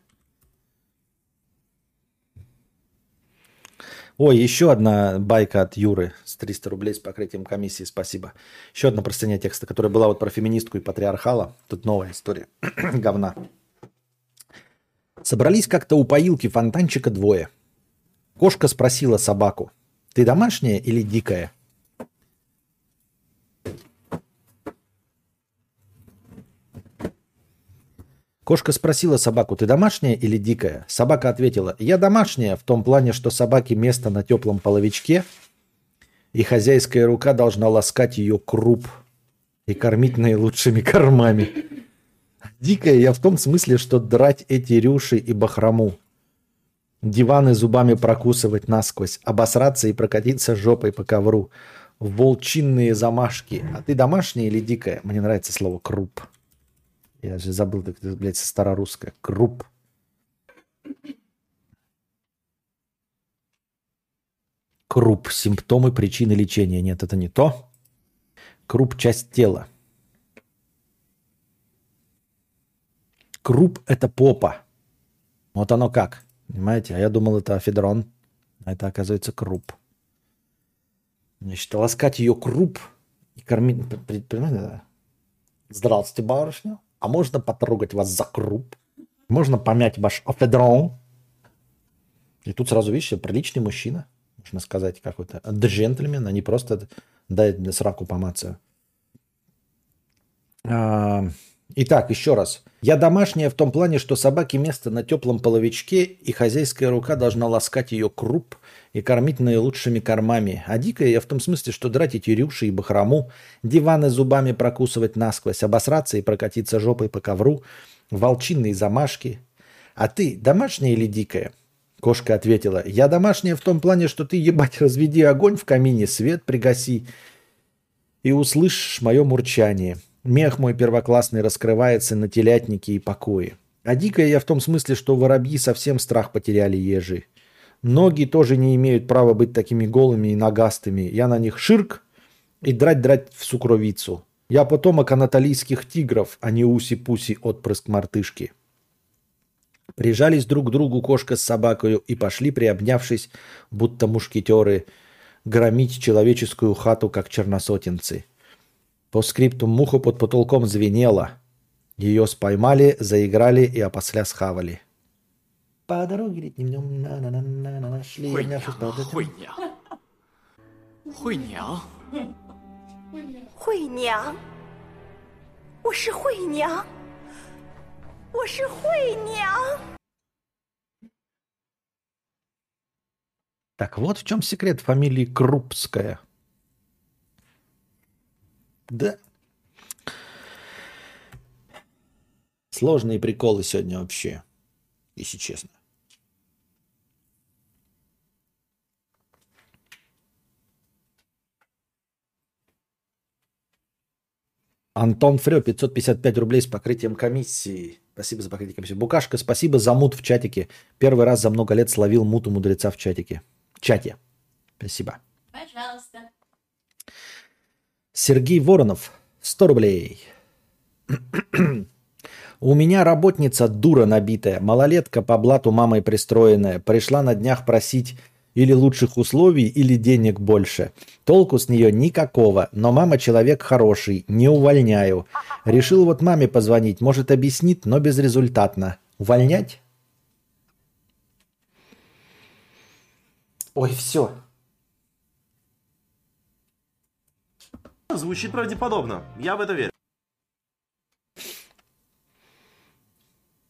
Ой, еще одна байка от Юры с 300 рублей с покрытием комиссии, спасибо. Еще одна простыня текста, которая была вот про феминистку и патриархала. Тут новая история. Говна. Собрались как-то у поилки фонтанчика двое. Кошка спросила собаку, ты домашняя или дикая? Кошка спросила собаку, ты домашняя или дикая? Собака ответила, я домашняя, в том плане, что собаке место на теплом половичке, и хозяйская рука должна ласкать ее круп и кормить наилучшими кормами. Дикая я в том смысле, что драть эти рюши и бахрому. Диваны зубами прокусывать насквозь, обосраться и прокатиться жопой по ковру. Волчинные замашки. А ты домашняя или дикая? Мне нравится слово круп. Я же забыл, как это, блядь, со старорусское. Круп. Круп. Симптомы, причины лечения. Нет, это не то. Круп – часть тела. Круп – это попа. Вот оно как. Понимаете? А я думал, это афедрон. А это, оказывается, круп. Значит, ласкать ее круп и кормить... Здравствуйте, барышня. А можно потрогать вас за круп? Можно помять ваш афедрон? И тут сразу, видишь, приличный мужчина. Можно сказать, какой-то джентльмен, а не просто дай мне сраку помацаю. А, Итак, еще раз. Я домашняя в том плане, что собаке место на теплом половичке, и хозяйская рука должна ласкать ее круп и кормить наилучшими кормами. А дикая я в том смысле, что драть эти рюши и бахрому, диваны зубами прокусывать насквозь, обосраться и прокатиться жопой по ковру, волчинные замашки. А ты домашняя или дикая? Кошка ответила, я домашняя в том плане, что ты, ебать, разведи огонь в камине, свет пригаси, и услышишь мое мурчание. Мех мой первоклассный раскрывается на телятнике и покое. А дикая я в том смысле, что воробьи совсем страх потеряли ежи. Ноги тоже не имеют права быть такими голыми и ногастыми. Я на них ширк и драть-драть в сукровицу. Я потомок анатолийских тигров, а не уси-пуси отпрыск мартышки. Прижались друг к другу кошка с собакою и пошли, приобнявшись, будто мушкетеры, громить человеческую хату, как черносотенцы. По скрипту муха под потолком звенела. Ее споймали, заиграли и опосля схавали. По дороге днем на-на-на-на-на шли, обнявшись под этим. 惠娘，惠娘，惠娘，我是惠娘，我是惠娘。 Так вот в чем секрет фамилии Крупская. Да. Сложные приколы сегодня вообще, если честно. Антон Фрё, 555 рублей с покрытием комиссии. Спасибо за покрытие комиссии. Букашка, спасибо за мут в чатике. Первый раз за много лет словил мут у мудреца в чатике. Чате. Спасибо. Пожалуйста. Сергей Воронов, 100 рублей. У меня работница дура набитая, малолетка по блату мамой пристроенная. Пришла на днях просить или лучших условий, или денег больше. Толку с нее никакого, но мама человек хороший, не увольняю. Решил вот маме позвонить, может объяснит, но безрезультатно. Увольнять? Ой, все. Звучит правдеподобно. Я в это верю.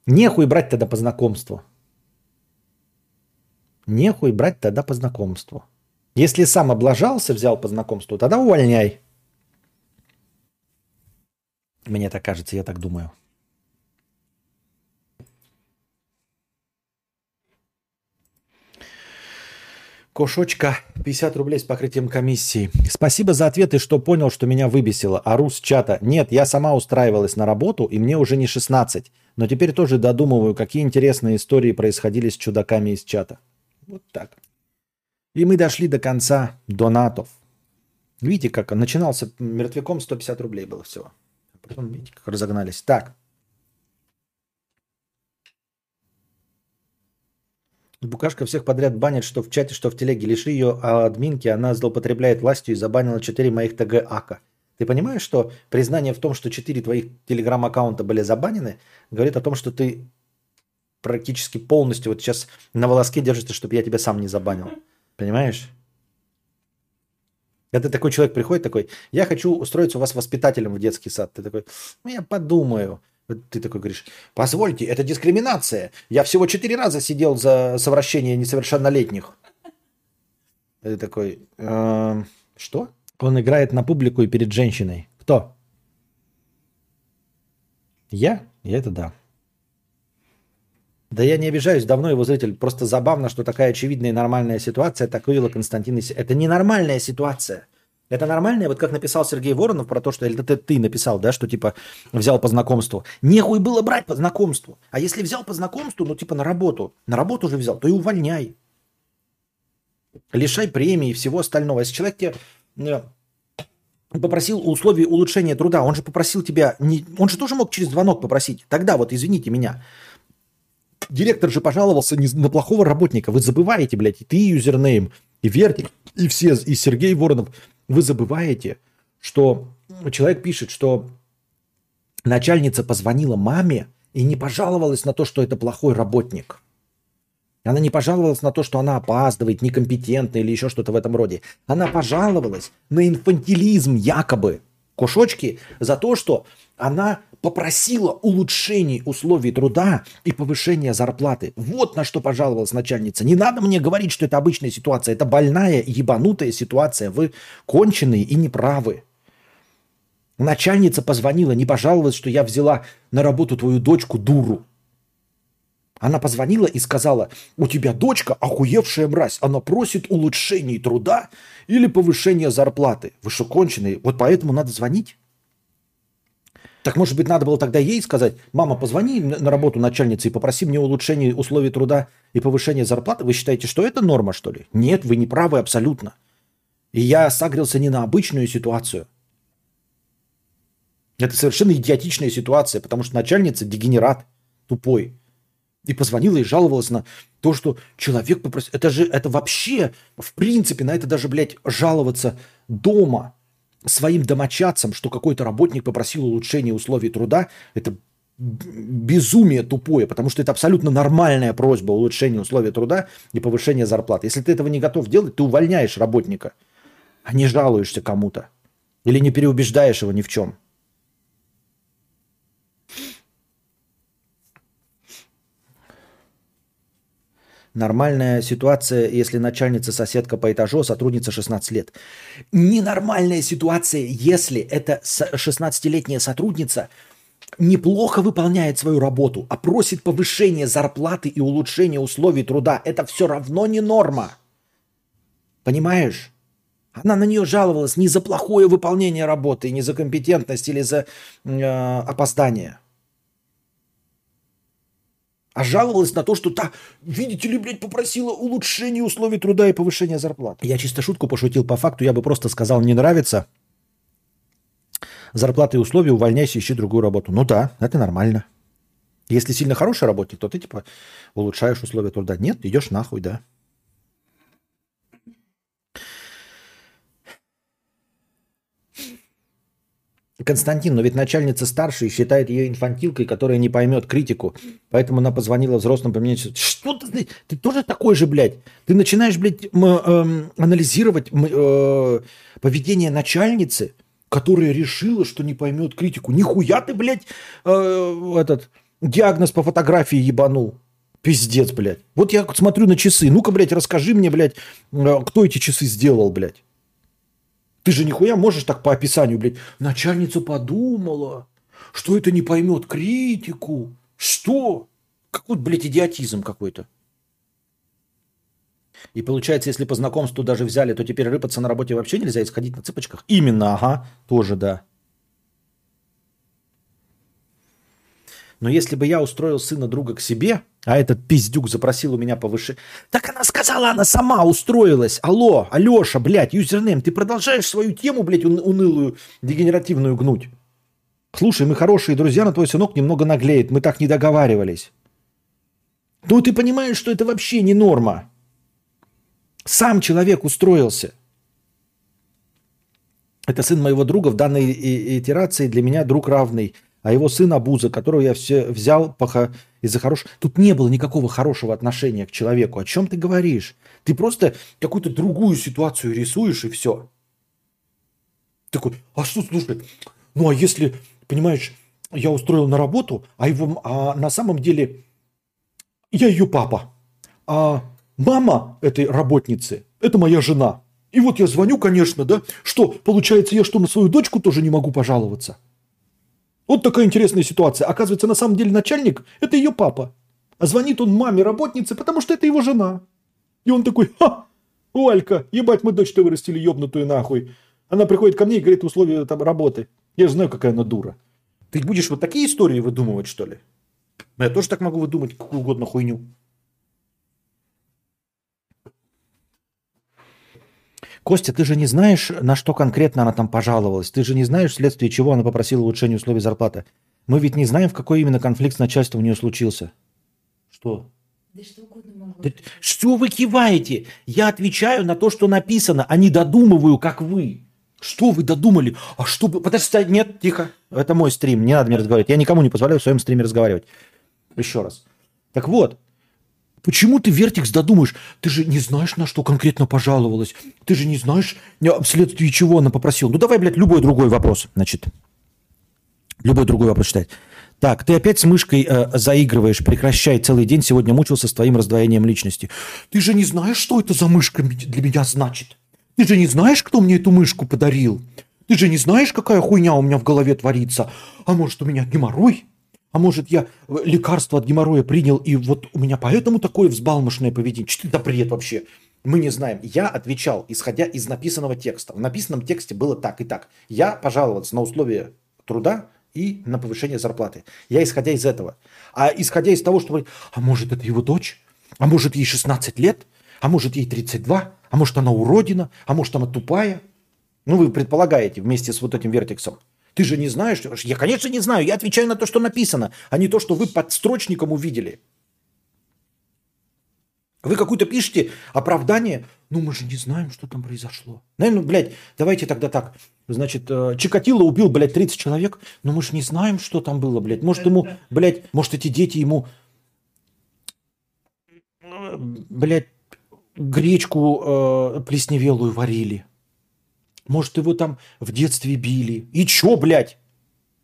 Нехуй брать тогда по знакомству. Нехуй брать тогда по знакомству. Если сам облажался, взял по знакомству, тогда увольняй. Мне так кажется, я так думаю. Кошочка, 50 рублей с покрытием комиссии. Спасибо за ответы, что понял, что меня выбесило. Ару с чата. Нет, я сама устраивалась на работу, и мне уже не 16. Но теперь тоже додумываю, какие интересные истории происходили с чудаками из чата. Вот так. И мы дошли до конца донатов. Видите, как он начинался мертвяком 150 рублей было всего. А потом, видите, как разогнались. Так. Букашка всех подряд банит, что в чате, что в телеге. Лиши ее админки, она злоупотребляет властью и забанила 4 моих ТГ АКа. Ты понимаешь, что признание в том, что 4 твоих телеграм-аккаунта были забанены, говорит о том, что ты практически полностью вот сейчас на волоске держишься, чтобы я тебя сам не забанил. Понимаешь? Когда такой человек приходит такой, я хочу устроиться у вас воспитателем в детский сад. Ты такой, ну я подумаю. Ты такой говоришь, позвольте, это дискриминация. Я всего четыре раза сидел за совращение несовершеннолетних. Ты такой, «Эм, что? Он играет на публику и перед женщиной. Кто? Я? Я это да. Да я не обижаюсь, давно его зритель. Просто забавно, что такая очевидная и нормальная ситуация, так вывела Константин. Это ненормальная ситуация. Это нормальная, вот как написал Сергей Воронов про то, что, или это ты написал, да, что типа взял по знакомству. Нехуй было брать по знакомству. А если взял по знакомству, ну типа на работу, на работу уже взял, то и увольняй. лишай премии и всего остального. Если человек тебе э, попросил условий улучшения труда, он же попросил тебя, не, он же тоже мог через звонок попросить. Тогда вот, извините меня, директор же пожаловался на плохого работника. Вы забываете, блядь, и ты юзернейм, и Вертик, и все, и Сергей Воронов. Вы забываете, что человек пишет, что начальница позвонила маме и не пожаловалась на то, что это плохой работник. Она не пожаловалась на то, что она опаздывает, некомпетентна или еще что-то в этом роде. Она пожаловалась на инфантилизм якобы кошочки за то, что она попросила улучшений условий труда и повышения зарплаты. Вот на что пожаловалась начальница. Не надо мне говорить, что это обычная ситуация. Это больная, ебанутая ситуация. Вы конченые и неправы. Начальница позвонила, не пожаловалась, что я взяла на работу твою дочку дуру. Она позвонила и сказала, у тебя дочка охуевшая мразь, она просит улучшений труда или повышения зарплаты. Вы что, конченые? Вот поэтому надо звонить? Так может быть, надо было тогда ей сказать, мама, позвони на работу начальнице и попроси мне улучшения условий труда и повышения зарплаты. Вы считаете, что это норма, что ли? Нет, вы не правы абсолютно. И я сагрился не на обычную ситуацию. Это совершенно идиотичная ситуация, потому что начальница дегенерат, тупой – и позвонила и жаловалась на то, что человек попросил. Это же, это вообще, в принципе, на это даже, блядь, жаловаться дома своим домочадцам, что какой-то работник попросил улучшения условий труда, это безумие тупое, потому что это абсолютно нормальная просьба улучшения условий труда и повышения зарплаты. Если ты этого не готов делать, ты увольняешь работника, а не жалуешься кому-то. Или не переубеждаешь его ни в чем. Нормальная ситуация, если начальница соседка по этажу, а сотрудница 16 лет. Ненормальная ситуация, если эта 16-летняя сотрудница неплохо выполняет свою работу, а просит повышения зарплаты и улучшения условий труда. Это все равно не норма. Понимаешь? Она на нее жаловалась не за плохое выполнение работы, не за компетентность или за э, опоздание а жаловалась на то, что та, видите ли, блядь, попросила улучшения условий труда и повышения зарплаты. Я чисто шутку пошутил по факту, я бы просто сказал, не нравится, зарплаты и условия, увольняйся, ищи другую работу. Ну да, это нормально. Если сильно хороший работник, то ты типа улучшаешь условия труда. Нет, идешь нахуй, да. Константин, но ведь начальница старшая считает ее инфантилкой, которая не поймет критику. Поэтому она позвонила взрослым поменять. Что ты, ты тоже такой же, блядь? Ты начинаешь, блядь, э, э, анализировать э, поведение начальницы, которая решила, что не поймет критику. Нихуя ты, блядь, э, этот диагноз по фотографии ебанул. Пиздец, блядь. Вот я смотрю на часы. Ну-ка, блядь, расскажи мне, блядь, э, кто эти часы сделал, блядь. Ты же нихуя можешь так по описанию, блядь. Начальница подумала, что это не поймет критику. Что? Какой, блядь, идиотизм какой-то. И получается, если по знакомству даже взяли, то теперь рыпаться на работе вообще нельзя и сходить на цыпочках? Именно, ага, тоже да. Но если бы я устроил сына друга к себе, а этот пиздюк запросил у меня повыше... Так она сказала, она сама устроилась. Алло, Алеша, блядь, юзернейм, ты продолжаешь свою тему, блядь, унылую, дегенеративную гнуть. Слушай, мы хорошие друзья, но твой сынок немного наглеет. Мы так не договаривались. Ну ты понимаешь, что это вообще не норма. Сам человек устроился. Это сын моего друга в данной итерации для меня друг равный а его сын Абуза, которого я все взял поха, из-за хорошего... Тут не было никакого хорошего отношения к человеку. О чем ты говоришь? Ты просто какую-то другую ситуацию рисуешь и все. Такой, а что, слушай, ну а если, понимаешь, я устроил на работу, а, его, а на самом деле я ее папа, а мама этой работницы – это моя жена. И вот я звоню, конечно, да, что, получается, я что, на свою дочку тоже не могу пожаловаться? Вот такая интересная ситуация. Оказывается, на самом деле начальник – это ее папа. А звонит он маме работнице, потому что это его жена. И он такой, ха, Олька, ебать, мы дочь-то вырастили ебнутую нахуй. Она приходит ко мне и говорит условия там работы. Я же знаю, какая она дура. Ты будешь вот такие истории выдумывать, что ли? Я тоже так могу выдумать какую угодно хуйню. Костя, ты же не знаешь, на что конкретно она там пожаловалась. Ты же не знаешь, вследствие чего она попросила улучшения условий зарплаты. Мы ведь не знаем, в какой именно конфликт с начальством у нее случился. Что? Да что угодно могу. Да что вы киваете? Я отвечаю на то, что написано, а не додумываю, как вы. Что вы додумали? А что вы... Подожди, нет, тихо. Это мой стрим, не надо мне разговаривать. Я никому не позволяю в своем стриме разговаривать. Еще раз. Так вот, почему ты, Вертикс, додумаешь? Ты же не знаешь, на что конкретно пожаловалась. Ты же не знаешь, вследствие чего она попросила. Ну давай, блядь, любой другой вопрос, значит. Любой другой вопрос читать. Так, ты опять с мышкой э, заигрываешь, прекращай, целый день сегодня мучился с твоим раздвоением личности. Ты же не знаешь, что это за мышка для меня значит? Ты же не знаешь, кто мне эту мышку подарил? Ты же не знаешь, какая хуйня у меня в голове творится? А может, у меня геморрой? А может, я э, лекарство от геморроя принял, и вот у меня поэтому такое взбалмошное поведение? Что это бред вообще? Мы не знаем. Я отвечал, исходя из написанного текста. В написанном тексте было так и так. Я пожаловался на условия труда и на повышение зарплаты. Я исходя из этого. А исходя из того, что... А может, это его дочь? А может, ей 16 лет? А может, ей 32? А может, она уродина? А может, она тупая? Ну, вы предполагаете вместе с вот этим вертексом. Ты же не знаешь? Я, конечно, не знаю. Я отвечаю на то, что написано, а не то, что вы под строчником увидели. Вы какую-то пишете оправдание, ну мы же не знаем, что там произошло. Наверное, ну, блядь, давайте тогда так. Значит, э, Чикатило убил, блядь, 30 человек, но мы же не знаем, что там было, блядь. Может ему, блядь, может эти дети ему, э, блядь, гречку э, плесневелую варили. Может, его там в детстве били. И чё, блядь?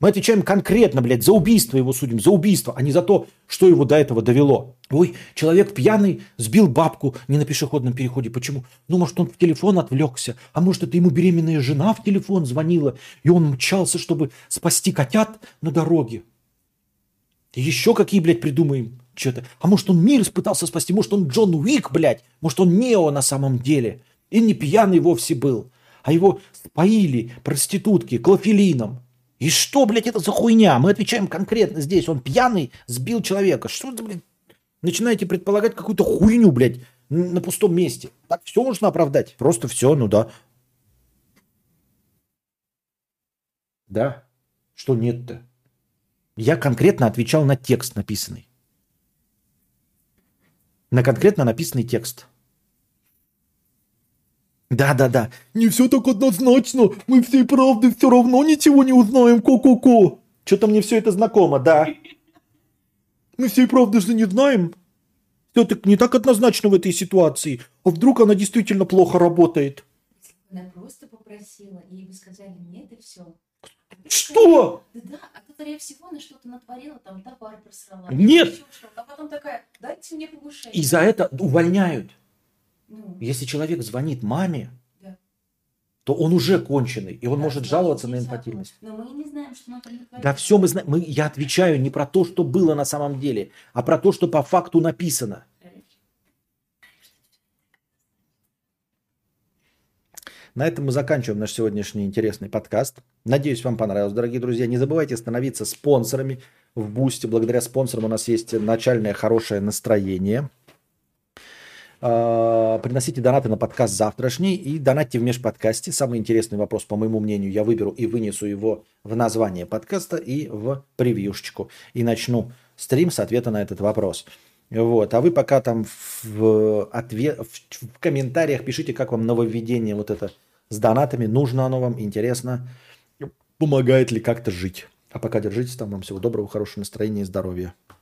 Мы отвечаем конкретно, блядь, за убийство его судим, за убийство, а не за то, что его до этого довело. Ой, человек пьяный сбил бабку не на пешеходном переходе. Почему? Ну, может, он в телефон отвлекся, а может, это ему беременная жена в телефон звонила, и он мчался, чтобы спасти котят на дороге. Еще какие, блядь, придумаем что-то. А может, он мир пытался спасти, может, он Джон Уик, блядь, может, он Нео на самом деле. И не пьяный вовсе был, а его споили проститутки клофелином. И что, блядь, это за хуйня? Мы отвечаем конкретно здесь. Он пьяный, сбил человека. Что это, блядь? Начинаете предполагать какую-то хуйню, блядь, на пустом месте. Так все можно оправдать. Просто все, ну да. Да. Что нет-то? Я конкретно отвечал на текст написанный. На конкретно написанный текст. Да-да-да. Не все так однозначно. Мы всей правды все равно ничего не узнаем. Ко-ко-ко. Что-то мне все это знакомо, да. Мы всей правды же не знаем. Все так не так однозначно в этой ситуации. А вдруг она действительно плохо работает? Она просто попросила, ей бы сказали нет и все. Что? Да, да, а ты, скорее всего, она что-то натворила, там товар просрала. Нет. А потом такая, дайте мне повышение. И за это увольняют. Ну, Если человек звонит маме, Да. то он уже конченый, и он да, может жаловаться на и закон. инфатильность. Но мы не знаем, что она. Да все мы знаем. Мы, я отвечаю не про то, что было на самом деле, а про то, что по факту написано. На этом мы заканчиваем наш сегодняшний интересный подкаст. Надеюсь, вам понравилось, дорогие друзья. Не забывайте становиться спонсорами в Бусте. Благодаря спонсорам у нас есть начальное хорошее настроение. А, Приносите донаты на подкаст завтрашний и донатьте в межподкасте. Самый интересный вопрос, по моему мнению, я выберу и вынесу его в название подкаста и в превьюшечку. И начну стрим с ответа на этот вопрос. Вот. А вы пока там в, ответ, в, в комментариях пишите, как вам нововведение вот это с донатами, нужно оно вам, интересно, помогает ли как-то жить. А пока держитесь там, вам всего доброго, хорошего настроения и здоровья.